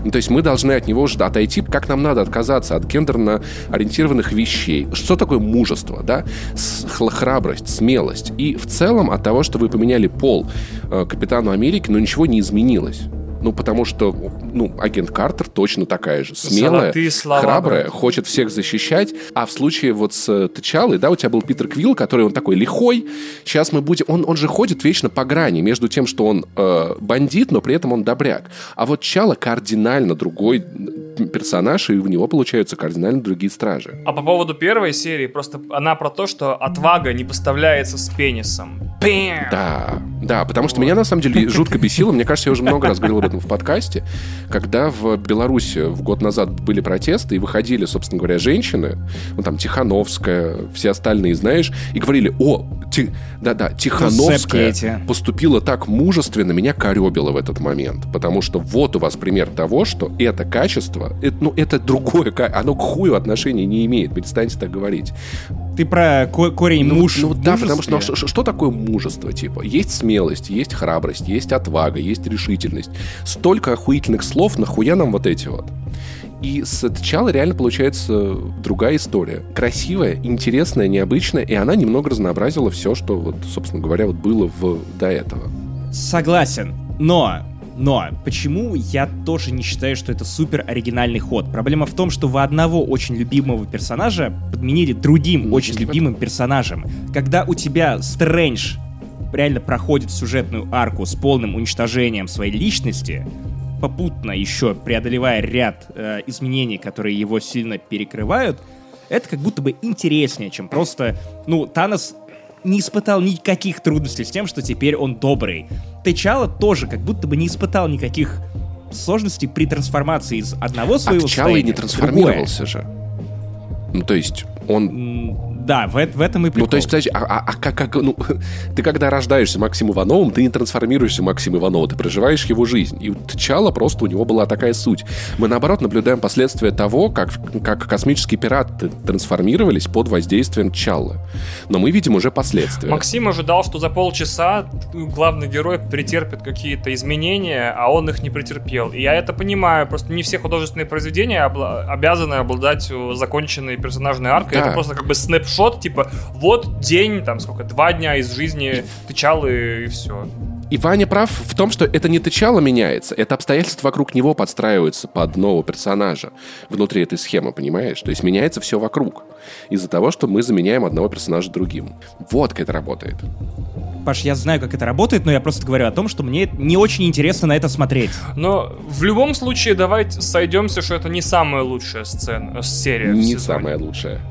Ну, то есть мы должны от него жда- отойти, как нам надо отказаться от гендерно ориентированных вещей. Что такое мужество, да? Храбрость, смелость. И в целом от того, что вы поменяли пол э, Капитану Америки, ну ничего не изменилось. Ну, потому что, ну, агент Картер точно такая же. Смелая, слова, храбрая, брат. хочет всех защищать. А в случае вот с э, Тычалой, да, у тебя был Питер Квилл, который он такой лихой. Сейчас мы будем... Он, он же ходит вечно по грани между тем, что он э, бандит, но при этом он добряк. А вот Чала кардинально другой персонаж, и у него получаются кардинально другие стражи. А по поводу первой серии, просто она про то, что отвага не поставляется с пенисом. Бэм! Да, да, потому что меня на самом деле жутко бесило, мне кажется, я уже много раз говорил об этом в подкасте, когда в Беларуси в год назад были протесты, и выходили, собственно говоря, женщины, ну там Тихановская, все остальные, знаешь, и говорили, о, Ти- да-да, Тихановская Сэп Кетти. поступила так мужественно, меня коребило в этот момент, потому что вот у вас пример того, что это качество, это, ну, это другое, оно к хую отношения не имеет, перестаньте так говорить. Ты про ко- корень Ну, муж ну да, потому что ну, что, что такое мужество, типа? Есть смелость, есть храбрость, есть отвага, есть решительность. Столько охуительных слов, нахуя нам вот эти вот? И с Тчала реально получается другая история. Красивая, интересная, необычная, и она немного разнообразила все, что, вот, собственно говоря, вот было в, до этого. Согласен, но... Но почему я тоже не считаю, что это супер оригинальный ход? Проблема в том, что вы одного очень любимого персонажа подменили другим очень любимым персонажем. Когда у тебя Стрэндж реально проходит сюжетную арку с полным уничтожением своей личности, попутно еще преодолевая ряд э, изменений, которые его сильно перекрывают, это как будто бы интереснее, чем просто, ну, Танос не испытал никаких трудностей с тем, что теперь он добрый. Тычало тоже как будто бы не испытал никаких сложностей при трансформации из одного своего а Тчало и не трансформировался же. Ну, то есть он да, в, в этом и прикол. Ну, то есть, подожди, а, а, а как, как, ну, ты когда рождаешься Максим Ивановым, ты не трансформируешься Максим Иванова, ты проживаешь его жизнь. И у Тчала просто у него была такая суть. Мы, наоборот, наблюдаем последствия того, как, как космические пираты трансформировались под воздействием Тчала. Но мы видим уже последствия. Максим ожидал, что за полчаса главный герой претерпит какие-то изменения, а он их не претерпел. И я это понимаю, просто не все художественные произведения обла- обязаны обладать э, законченной персонажной аркой. Да. Это просто как бы снэпшот снапшот, типа, вот день, там, сколько, два дня из жизни тычалы и все. И Ваня прав в том, что это не тычало меняется, это обстоятельства вокруг него подстраиваются под нового персонажа внутри этой схемы, понимаешь? То есть меняется все вокруг из-за того, что мы заменяем одного персонажа другим. Вот как это работает. Паш, я знаю, как это работает, но я просто говорю о том, что мне не очень интересно на это смотреть. Но в любом случае давайте сойдемся, что это не самая лучшая сцена, серия. Не самая лучшая.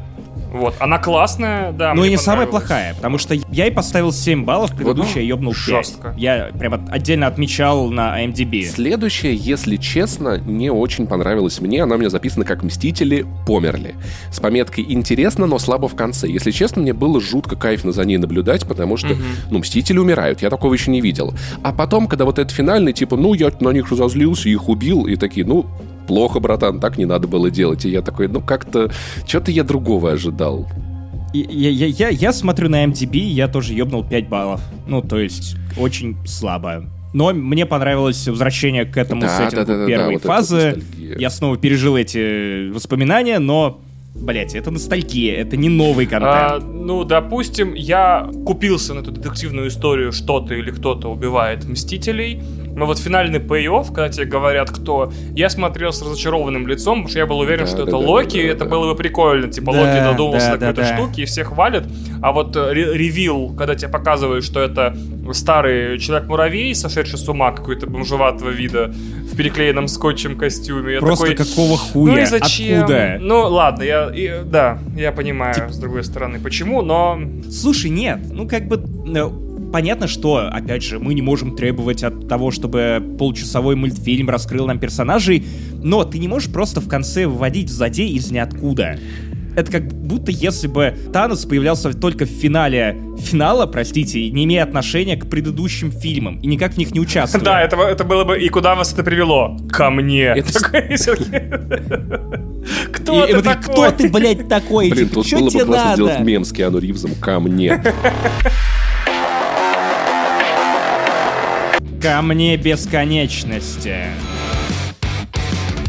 Вот, она классная, да. Ну и не самая плохая, потому что я ей поставил 7 баллов, предыдущая я ёбнул 5. Жестко. Я прямо отдельно отмечал на IMDb. Следующая, если честно, не очень понравилась мне. Она у меня записана как «Мстители померли». С пометкой «Интересно, но слабо в конце». Если честно, мне было жутко кайфно за ней наблюдать, потому что, угу. ну, «Мстители» умирают. Я такого еще не видел. А потом, когда вот этот финальный, типа, ну, я на них разозлился, их убил, и такие, ну, плохо, братан, так не надо было делать. И я такой, ну как-то, что-то я другого ожидал. Я, я, я, я смотрю на MDB, я тоже ёбнул 5 баллов. Ну, то есть, очень слабо. Но мне понравилось возвращение к этому да, сеттингу да, да, первой да, фазы. Я снова пережил эти воспоминания, но Блять, это ностальгия, это не новый контент. А, ну, допустим, я купился на эту детективную историю, что-то или кто-то убивает Мстителей, но вот финальный пей-офф, когда тебе говорят, кто, я смотрел с разочарованным лицом, потому что я был уверен, да, что да, это да, Локи, да, да, это да. было бы прикольно, типа да, Локи додумался да, до какой-то да, штуки и всех хвалят, а вот э, ревил, когда тебе показывают, что это старый человек-муравей, сошедший с ума какой-то бомжеватого вида, в переклеенном скотчем костюме. Я Просто такой, какого хуя? Ну и зачем? Откуда? Ну ладно, я, и, да, я понимаю, Тип... с другой стороны, почему, но... Слушай, нет, ну как бы... Понятно, что, опять же, мы не можем требовать от того, чтобы полчасовой мультфильм раскрыл нам персонажей, но ты не можешь просто в конце выводить злодей из ниоткуда. Это как будто если бы Танос появлялся только в финале финала, простите, не имея отношения к предыдущим фильмам и никак в них не участвуя. Да, это, это было бы... И куда вас это привело? Ко мне. Кто ты такой? Кто ты, блядь, такой? Блин, тут было бы классно сделать мем с Киану Ривзом «Ко мне». Ко мне бесконечности.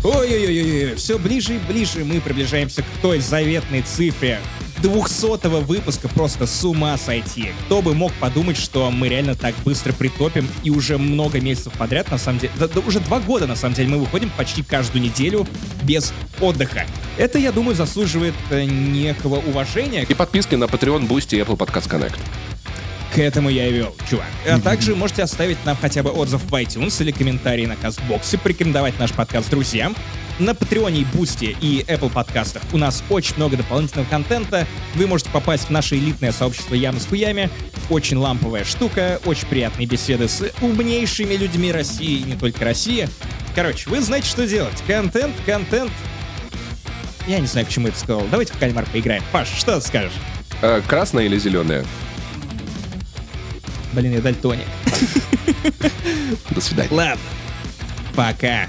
Ой-ой-ой, все ближе и ближе мы приближаемся к той заветной цифре. 200 выпуска просто с ума сойти. Кто бы мог подумать, что мы реально так быстро притопим и уже много месяцев подряд, на самом деле, да, да уже два года, на самом деле, мы выходим почти каждую неделю без отдыха. Это, я думаю, заслуживает э, некого уважения. И подписки на Patreon, Boosty и Apple Podcast Connect. К этому я и вел, чувак. А также можете оставить нам хотя бы отзыв в iTunes или комментарий на Кастбоксе, порекомендовать наш подкаст друзьям. На Patreon е и Boosty и Apple подкастах у нас очень много дополнительного контента. Вы можете попасть в наше элитное сообщество Ямы с хуями. Очень ламповая штука, очень приятные беседы с умнейшими людьми России и не только России. Короче, вы знаете, что делать. Контент, контент. Я не знаю, к чему это сказал. Давайте в кальмар поиграем. Паш, что ты скажешь? Э, красная или зеленая? Блин, я дальтоник. До свидания. Ладно. Пока.